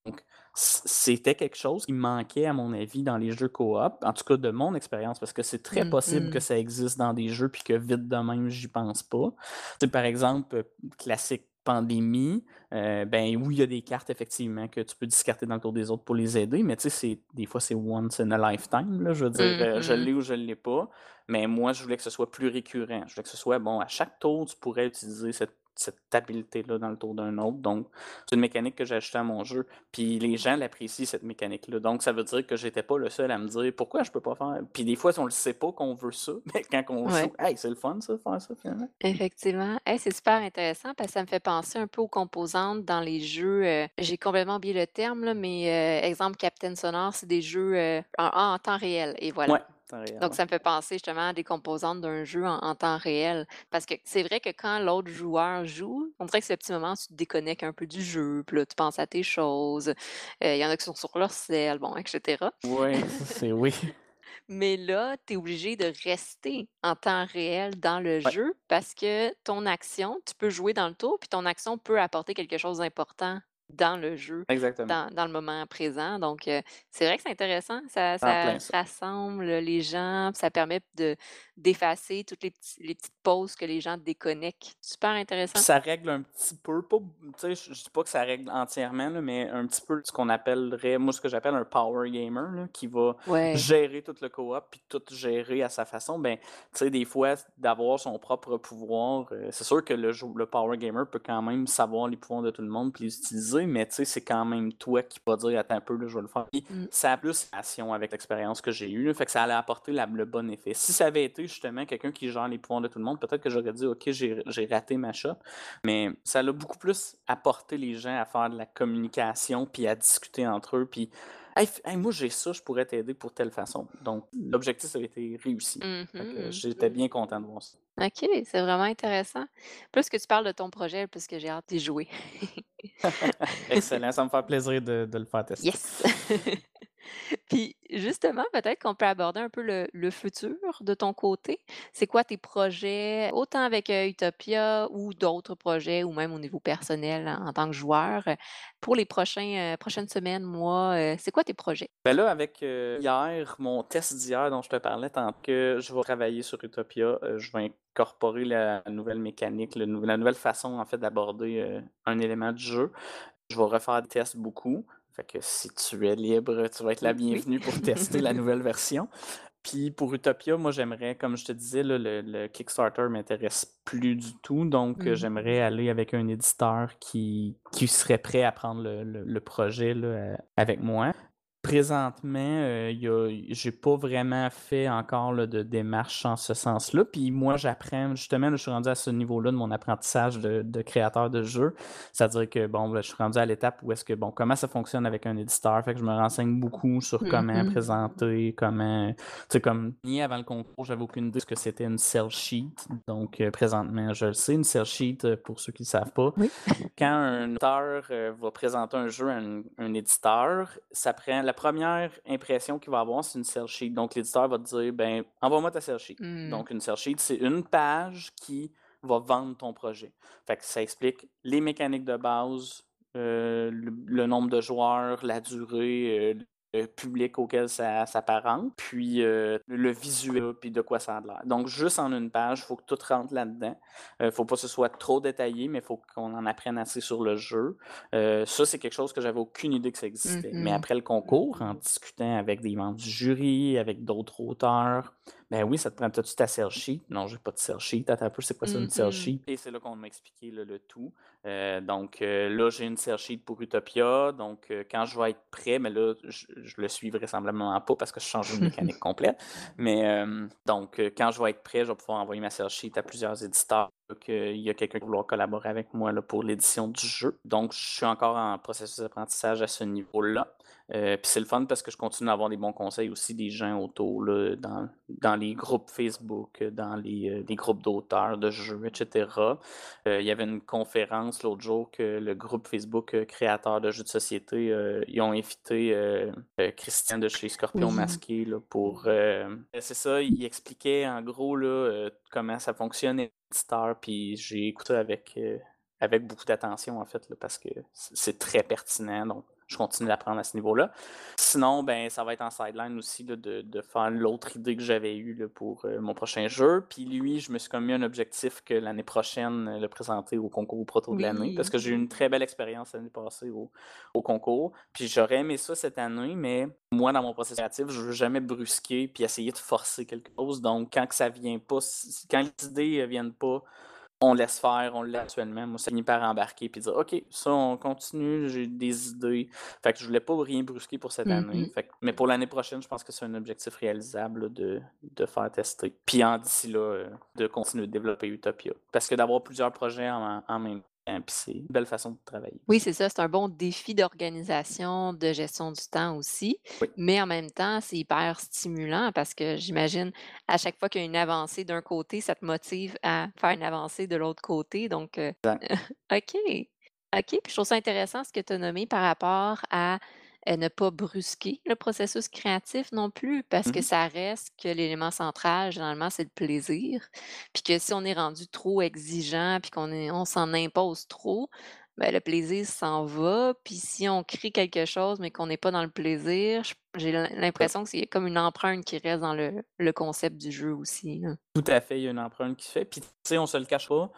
Donc, c'était quelque chose qui manquait, à mon avis, dans les jeux coop, en tout cas de mon expérience, parce que c'est très possible que Mhm. ça existe dans des jeux, puis que vite de même, j'y pense pas. Sais, par exemple, euh, classique pandémie, euh, ben oui, il y a des cartes, effectivement, que tu peux discarter dans le tour des autres pour les aider, mais tu sais, c'est- des fois, c'est once in a lifetime, là, je veux dire, euh, je Mhm. l'ai ou je l'ai pas, mais moi, je voulais que ce soit plus récurrent. Je voulais que ce soit, bon, à chaque tour, tu pourrais utiliser cette, cette habileté-là dans le tour d'un autre. Donc, c'est une mécanique que j'ai ajoutée à mon jeu. Puis les gens l'apprécient, cette mécanique-là. Donc, ça veut dire que j'étais pas le seul à me dire pourquoi je peux pas faire? Puis des fois, on le sait pas qu'on veut ça, mais quand on Ouais. joue, hey, c'est le fun, ça, faire ça, finalement. Effectivement. Hey, c'est super intéressant parce que ça me fait penser un peu aux composantes dans les jeux. euh, j'ai complètement oublié le terme, là, mais euh, exemple, Captain Sonore, c'est des jeux euh, en, en temps réel. Et voilà. Ouais, temps réel, Donc, ça me fait penser justement à des composantes d'un jeu en, en temps réel. Parce que c'est vrai que quand l'autre joueur joue, on dirait que c'est le petit moment où tu te déconnectes un peu du jeu, puis là, tu penses à tes choses. Euh, Il y en a qui sont sur leur sel, bon, etc. Ouais, c'est oui. Mais là, tu es obligé de rester en temps réel dans le Ouais, jeu parce que ton action, tu peux jouer dans le tour, puis ton action peut apporter quelque chose d'important dans le jeu, exactement. dans, dans le moment présent. Donc, euh, c'est vrai que c'est intéressant. Ça, ça rassemble les gens, ça permet de d'effacer toutes les, petits- les petites pauses que les gens déconnectent. Super Puis intéressant. ça règle un petit peu, pas, je je dis pas que ça règle entièrement, là, mais un petit peu ce qu'on appellerait, moi, ce que j'appelle un power gamer, là, qui va Ouais. gérer tout le coop, puis tout gérer à sa façon. Ben, tu sais, des fois, d'avoir son propre pouvoir, euh, c'est sûr que le, le power gamer peut quand même savoir les pouvoirs de tout le monde puis les utiliser, mais tu sais, c'est quand même toi qui vas dire, attends un peu, là, je vais le faire. Puis Mm. ça a plus relation avec l'expérience que j'ai eue, là, fait que ça allait apporter la- le bon effet. Si ça avait été justement quelqu'un qui gère les pouvoirs de tout le monde, peut-être que j'aurais dit, OK, j'ai j'ai raté ma shot, mais ça l'a beaucoup plus apporté les gens à faire de la communication puis à discuter entre eux. Puis, hey, f- hey, moi, j'ai ça, je pourrais t'aider pour telle façon. Donc, l'objectif a été réussi. Mhm. j'étais bien content de voir ça. OK, c'est vraiment intéressant. Plus que tu parles de ton projet, plus que j'ai hâte d'y jouer. Excellent, ça me fait plaisir de, de le faire tester. Yes! Puis justement, peut-être qu'on peut aborder un peu le, le futur de ton côté. C'est quoi tes projets, autant avec euh, Utopia ou d'autres projets, ou même au niveau personnel en, en tant que joueur, euh, pour les prochains, euh, prochaines semaines, mois? c'est quoi tes projets? Ben là, avec hier, mon test d'hier dont je te parlais, tant que je vais travailler sur Utopia, je vais incorporer la nouvelle mécanique, la nouvelle façon en fait d'aborder un élément du jeu. Je vais refaire des tests beaucoup. Fait que si tu es libre, tu vas être la oui. bienvenue pour tester la nouvelle version. Puis pour Utopia, moi j'aimerais, comme je te disais, là, le, le Kickstarter m'intéresse plus du tout. Donc Mhm. j'aimerais aller avec un éditeur qui, qui serait prêt à prendre le, le- le projet là, euh, avec moi. Présentement, euh, j'ai pas vraiment fait encore là, de démarche en ce sens-là. Puis moi, j'apprends, justement, là, je suis rendu à ce niveau-là de mon apprentissage de, de créateur de jeu. C'est-à-dire que, bon, là, je suis rendu à l'étape où est-ce que, bon, comment ça fonctionne avec un éditeur? Fait que je me renseigne beaucoup sur comment Mhm. présenter, comment. Tu sais, comme, ni avant le concours, j'avais aucune idée de ce que c'était une sell sheet. Donc, euh, présentement, je le sais, une sell sheet, euh, pour ceux qui ne savent pas, Oui. quand un auteur euh, va présenter un jeu à un, un éditeur, ça prend la première impression qu'il va avoir, c'est une sell sheet. Donc l'éditeur va te dire ben envoie-moi ta sell sheet. Mm. Donc une sell sheet, c'est une page qui va vendre ton projet. Fait que ça explique les mécaniques de base, euh, le, le nombre de joueurs, la durée, euh, public auquel ça s'apparente, puis le visuel, puis de quoi ça a l'air. Donc, juste en une page, il faut que tout rentre là-dedans. Il ne faut pas que ce soit trop détaillé, mais il faut qu'on en apprenne assez sur le jeu. ça, c'est quelque chose que j'avais aucune idée que ça existait. Mais Mhm. après le concours, en discutant avec des membres du jury, avec d'autres auteurs, ben oui, ça te prend. T'as-tu ta sell sheet? Non, j'ai pas de sell sheet. Attends un peu, c'est quoi ça, une sell sheet? Et c'est là qu'on m'a expliqué là, le tout. Euh, donc euh, là, j'ai une sell sheet pour Utopia. Donc euh, quand je vais être prêt, mais là, je, je le suis vraisemblablement pas parce que je change une mécanique complète. Mais euh, donc, euh, quand je vais être prêt, je vais pouvoir envoyer ma sell sheet à plusieurs éditeurs. Qu'il y a quelqu'un qui va vouloir collaborer avec moi là, pour l'édition du jeu. Donc, je suis encore en processus d'apprentissage à ce niveau-là. Euh, puis c'est le fun parce que je continue à avoir des bons conseils aussi des gens autour, là, dans, dans les groupes Facebook, dans les, euh, les groupes d'auteurs de jeux, etc. Euh, il y avait une conférence l'autre jour que le groupe Facebook euh, créateur de jeux de société, ils ont invité Christian de chez Scorpion Oui. Masqué là, pour... c'est ça, il expliquait en gros là, comment ça fonctionnait l'éditeur, puis j'ai écouté avec, euh, avec beaucoup d'attention en fait, parce que c'est très pertinent. Donc, je continue d'apprendre à ce niveau-là. Sinon, ben, ça va être en sideline aussi là, de, de faire l'autre idée que j'avais eue là, pour euh, mon prochain jeu. Puis lui, je me suis comme mis un objectif que l'année prochaine, euh, le présenter au concours proto de l'année. Parce que j'ai eu une très belle expérience l'année passée au, au concours. Puis j'aurais aimé ça cette année, mais moi, dans mon processus créatif, je veux jamais brusquer puis essayer de forcer quelque chose. Donc, quand que ça vient pas, quand les idées euh, viennent pas, on laisse faire, on l'a actuellement. Moi, ça finit par embarquer puis dire OK, ça, on continue, j'ai des idées. Fait que je voulais pas rien brusquer pour cette année. Mhm. Fait que- mais pour l'année prochaine, je pense que c'est un objectif réalisable là, de, de faire tester. Puis en d'ici là, euh, de continuer de développer Utopia. Parce que d'avoir plusieurs projets en, en même puis c'est une belle façon de travailler. Oui, c'est ça, c'est un bon défi d'organisation, de gestion du temps aussi. Oui. Mais en même temps, c'est hyper stimulant parce que j'imagine à chaque fois qu'il y a une avancée d'un côté, ça te motive à faire une avancée de l'autre côté. Donc, euh. OK. OK. Puis je trouve ça intéressant ce que tu as nommé par rapport à euh, ne pas brusquer le processus créatif non plus, parce que Mhm. ça reste que l'élément central, généralement, c'est le plaisir. Puis que si on est rendu trop exigeant, puis qu'on on s'en impose trop, ben, le plaisir s'en va. Puis si on crée quelque chose, mais qu'on n'est pas dans le plaisir, j'ai l'im- l'impression que c'est comme une empreinte qui reste dans le, le concept du jeu aussi. là. Tout à fait, il y a une empreinte qui se fait. Puis, tu sais, on se le cache pas.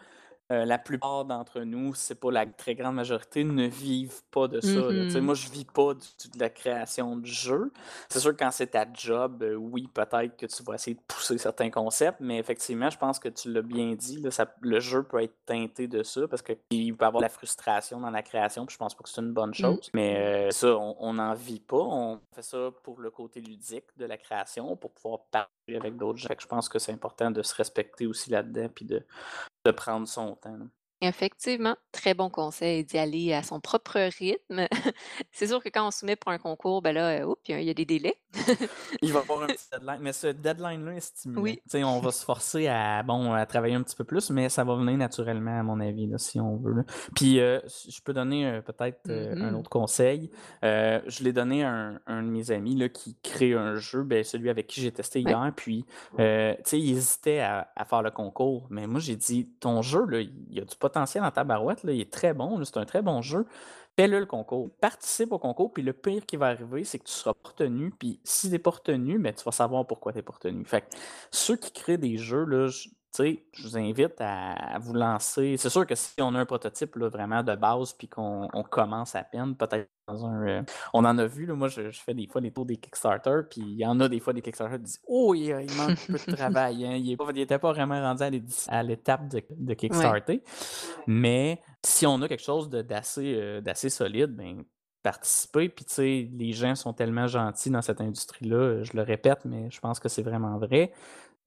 Euh, la plupart d'entre nous, c'est pas la très grande majorité, ne vivent pas de ça. Mhm. moi, je vis pas du de la création de jeu. C'est sûr que quand c'est ta job, euh, oui, peut-être que tu vas essayer de pousser certains concepts, mais effectivement, je pense que tu l'as bien dit, là, ça- le jeu peut être teinté de ça parce qu'il peut y avoir de la frustration dans la création, puis je pense pas que c'est une bonne Mm. chose. Mais euh, ça, on n'en vit pas. On fait ça pour le côté ludique de la création, pour pouvoir parler avec d'autres gens. Je pense que c'est important de se respecter aussi là-dedans, puis de, prendre son temps. Effectivement, très bon conseil d'y aller à son propre rythme. C'est sûr que quand on se met pour un concours, ben là, euh, oups, il y a- il y a des délais. Il va y avoir un petit deadline, mais ce deadline-là est stimulant. Oui. Tu sais, on va se forcer à, bon, à travailler un petit peu plus, mais ça va venir naturellement, à mon avis, là, si on veut. là. Puis, euh, si je peux donner euh, peut-être euh, un Mhm. autre conseil. Euh, je l'ai donné à un, un de mes amis là, qui crée un jeu, ben, celui avec qui j'ai testé Ouais. hier. Puis, euh, tu sais, il hésitait à, à faire le concours. Mais moi, j'ai dit, ton jeu, là, il y a du potentiel en tabarouette, là, il est très bon, c'est un très bon jeu. Fais-le le concours. Participe au concours, puis le pire qui va arriver, c'est que tu seras pas retenu. Puis si t'es pas retenu, ben, tu vas savoir pourquoi t'es pas retenu. Fait que ceux qui créent des jeux, là, je- sais, je vous invite à, vous lancer. C'est sûr que si on a un prototype là, vraiment de base, puis qu'on on commence à peine, peut-être dans un. euh, on en a vu, là, moi je, je fais des fois les tours des Kickstarter, puis il y en a des fois des Kickstarter qui disent Oh, il, il manque un peu de travail. hein, Il n'était pas vraiment rendu à l'étape de, de Kickstarter. Mais si on a quelque chose d'assez euh, d'assez solide, ben, participer. Puis, tu sais, les gens sont tellement gentils dans cette industrie-là. Je le répète, mais je pense que c'est vraiment vrai.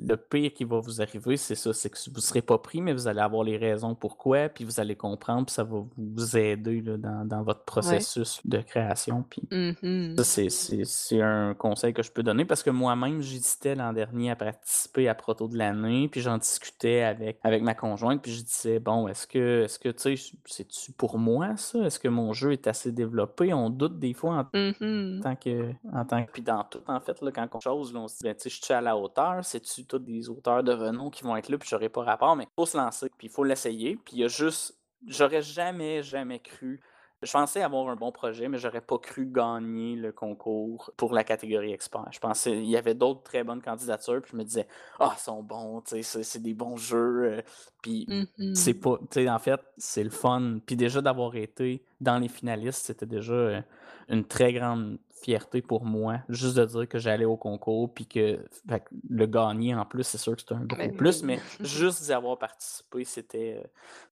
Le pire qui va vous arriver, c'est ça, c'est que vous ne serez pas pris, mais vous allez avoir les raisons pourquoi, puis vous allez comprendre, puis ça va vous aider là, dans, dans votre processus de création. Puis Mhm. ça, c'est- un conseil que je peux donner parce que moi-même, j'hésitais l'an dernier à participer à Proto de l'année, puis j'en discutais avec, avec ma conjointe, puis je disais, bon, est-ce que, est-ce que, tu sais, c'est-tu pour moi, ça? Est-ce que mon jeu est assez développé? On doute des fois en Mhm. tant que en tant que puis dans tout en fait là, quand on chose là, on se dit ben, tu sais je suis à la hauteur c'est tu tous des auteurs de renom qui vont être là puis j'aurai pas rapport mais il faut se lancer puis il faut l'essayer puis il y a juste j'aurais jamais jamais cru Je pensais avoir un bon projet, mais j'aurais pas cru gagner le concours pour la catégorie expert. Je pensais il y avait d'autres très bonnes candidatures, puis je me disais: «Ah, ils sont bons, tu sais, c'est c'est des bons jeux», heu, puis c'est Mmh pas tu sais, en fait, c'est le fun. Puis déjà d'avoir été dans les finalistes, c'était déjà, heu, une très grande fierté pour moi, juste de dire que j'allais au concours, puis que fait le gagner en plus, c'est sûr que c'est un gros Ben plus, mais juste d'y avoir participé, c'était, heu,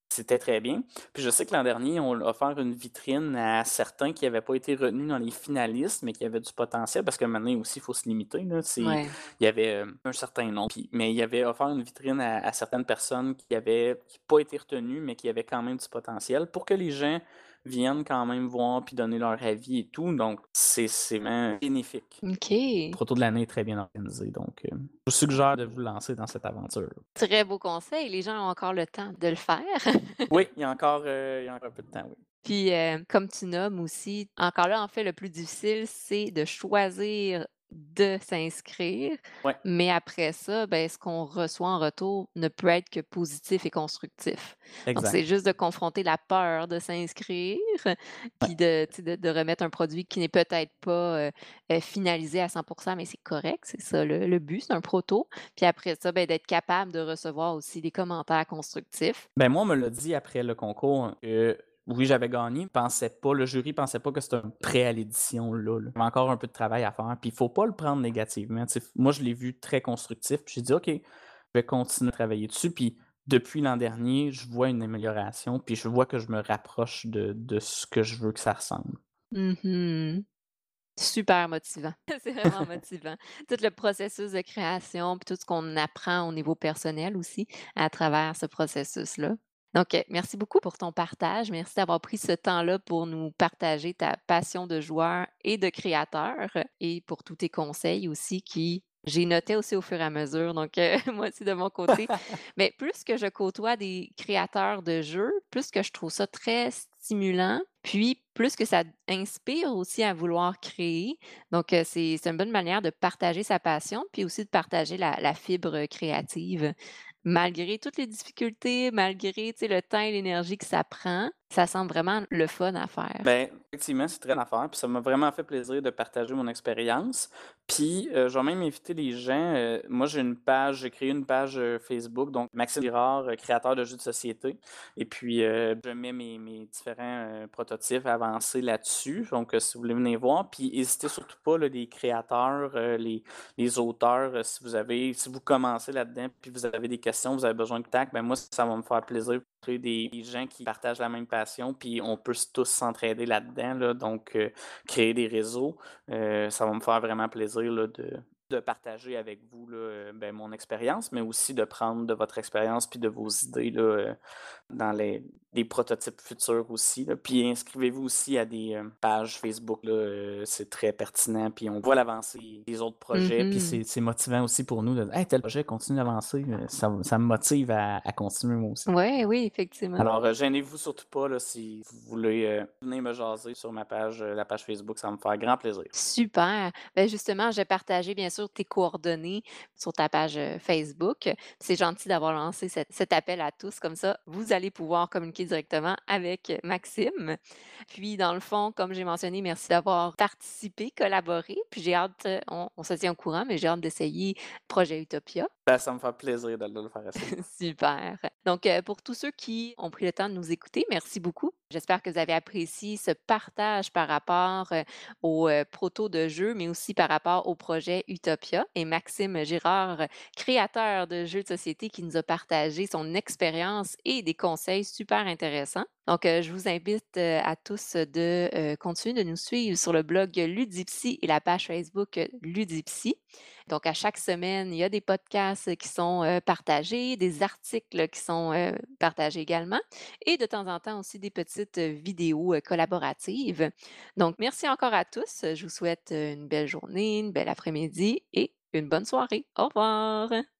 c'était très bien. Puis je sais que l'an dernier, on a offert une vitrine à certains qui n'avaient pas été retenus dans les finalistes, mais qui avaient du potentiel, parce que maintenant aussi, il faut se limiter, là. Il y avait euh, un certain nombre. Puis- mais il avait offert une vitrine à, à certaines personnes qui avaient qui pas été retenues, mais qui avaient quand même du potentiel, pour que les gens viennent quand même voir puis donner leur avis et tout. Donc, c'est c'est vraiment bénéfique. Le OK. proto de l'année est très bien organisé. Donc, euh, je vous suggère de vous lancer dans cette aventure. Très beau conseil. Les gens ont encore le temps de le faire. Oui, il y a encore, euh, il y a encore un peu de temps, oui. Puis, heu, comme tu nommes aussi, encore là, en fait, le plus difficile, c'est de choisir de s'inscrire, Ouais, mais après ça, ben, ce qu'on reçoit en retour ne peut être que positif et constructif. Donc c'est juste de confronter la peur de s'inscrire, Ouais. puis de, remettre un produit qui n'est peut-être pas, heu heu, finalisé à 100% mais c'est correct, c'est ça le le but, c'est un proto. Puis après ça, ben, d'être capable de recevoir aussi des commentaires constructifs. Ben, moi, on me l'a dit après le concours que oui, j'avais gagné. Pensais pas, le jury pensait pas que c'était un prêt à l'édition là, là. Il y avait encore un peu de travail à faire. Puis il faut pas le prendre négativement. moi, je l'ai vu très constructif. Puis j'ai dit OK, je vais continuer à travailler dessus. Puis depuis l'an dernier, je vois une amélioration. Puis je vois que je me rapproche de, de ce que je veux que ça ressemble. Mmh Super motivant. C'est vraiment motivant. Tout le processus de création, puis tout ce qu'on apprend au niveau personnel aussi à travers ce processus-là. Donc, merci beaucoup pour ton partage. Merci d'avoir pris ce temps-là pour nous partager ta passion de joueur et de créateur et pour tous tes conseils aussi qui j'ai noté aussi au fur et à mesure. Donc, heu, moi aussi de mon côté. Mais plus que je côtoie des créateurs de jeux, plus que je trouve ça très stimulant, puis plus que ça inspire aussi à vouloir créer. Donc, heu, c'est c'est une bonne manière de partager sa passion, puis aussi de partager la la fibre créative. Malgré toutes les difficultés, malgré, le temps et l'énergie que ça prend, ça semble vraiment le fun à faire. Ben, effectivement, c'est très l'affaire, puis ça m'a vraiment fait plaisir de partager mon expérience. Puis, je vais même inviter les gens, heu, moi j'ai une page j'ai créé une page, heu, Facebook, donc Maxime Girard, heu, créateur de jeux de société et puis, je mets mes différents, prototypes avancés là-dessus, donc, si vous voulez venir voir, puis n'hésitez surtout pas là, les créateurs, les auteurs, si vous avez si vous commencez là-dedans, puis vous avez des questions, vous avez besoin de tac, ben moi ça va me faire plaisir des gens qui partagent la même passion, puis on peut tous s'entraider là-dedans, là, donc heu, créer des réseaux, heu, ça va me faire vraiment plaisir, là, de de partager avec vous, là, heu, ben, mon expérience, mais aussi de prendre de votre expérience puis de vos idées, dans les des prototypes futurs aussi, là. Puis inscrivez-vous aussi à des, heu, pages Facebook, là, heu, c'est très pertinent, puis on voit l'avancée des autres projets, puis Mmh c'est c'est motivant aussi pour nous de dire: «Hey, tel projet continue d'avancer», heu, ça ça me motive à à continuer moi aussi. Ouais, oui, effectivement. Alors, gênez-vous surtout pas, là, si vous voulez, venir me jaser sur ma page, la page Facebook, ça va me faire grand plaisir. Super. Ben, justement, j'ai partagé bien sûr tes coordonnées sur ta page, Facebook. C'est gentil d'avoir lancé cet cet appel à tous comme ça, vous allez pouvoir communiquer directement avec Maxime. Puis dans le fond, comme j'ai mentionné, merci d'avoir participé, collaboré, puis j'ai hâte, on on se tient au courant, mais j'ai hâte d'essayer Projet Utopia. Ben, ça me fait plaisir de le faire. Super. Donc, pour tous ceux qui ont pris le temps de nous écouter, merci beaucoup. J'espère que vous avez apprécié ce partage par rapport, heu, protos de jeux, mais aussi par rapport au projet Utopia et Maxime Girard, créateur de jeux de société qui nous a partagé son expérience et des conseils super intéressants. Donc, heu, je vous invite, heu, à tous de, heu, continuer de nous suivre sur le blog Ludipsy et la page Facebook, Ludipsy. Donc, à chaque semaine, il y a des podcasts qui sont euh, partagés, des articles qui sont euh, partagés également, et de temps en temps aussi des petites euh, vidéos euh, collaboratives. Donc, merci encore à tous. Je vous souhaite euh, une belle journée, une belle après-midi et une bonne soirée. Au revoir.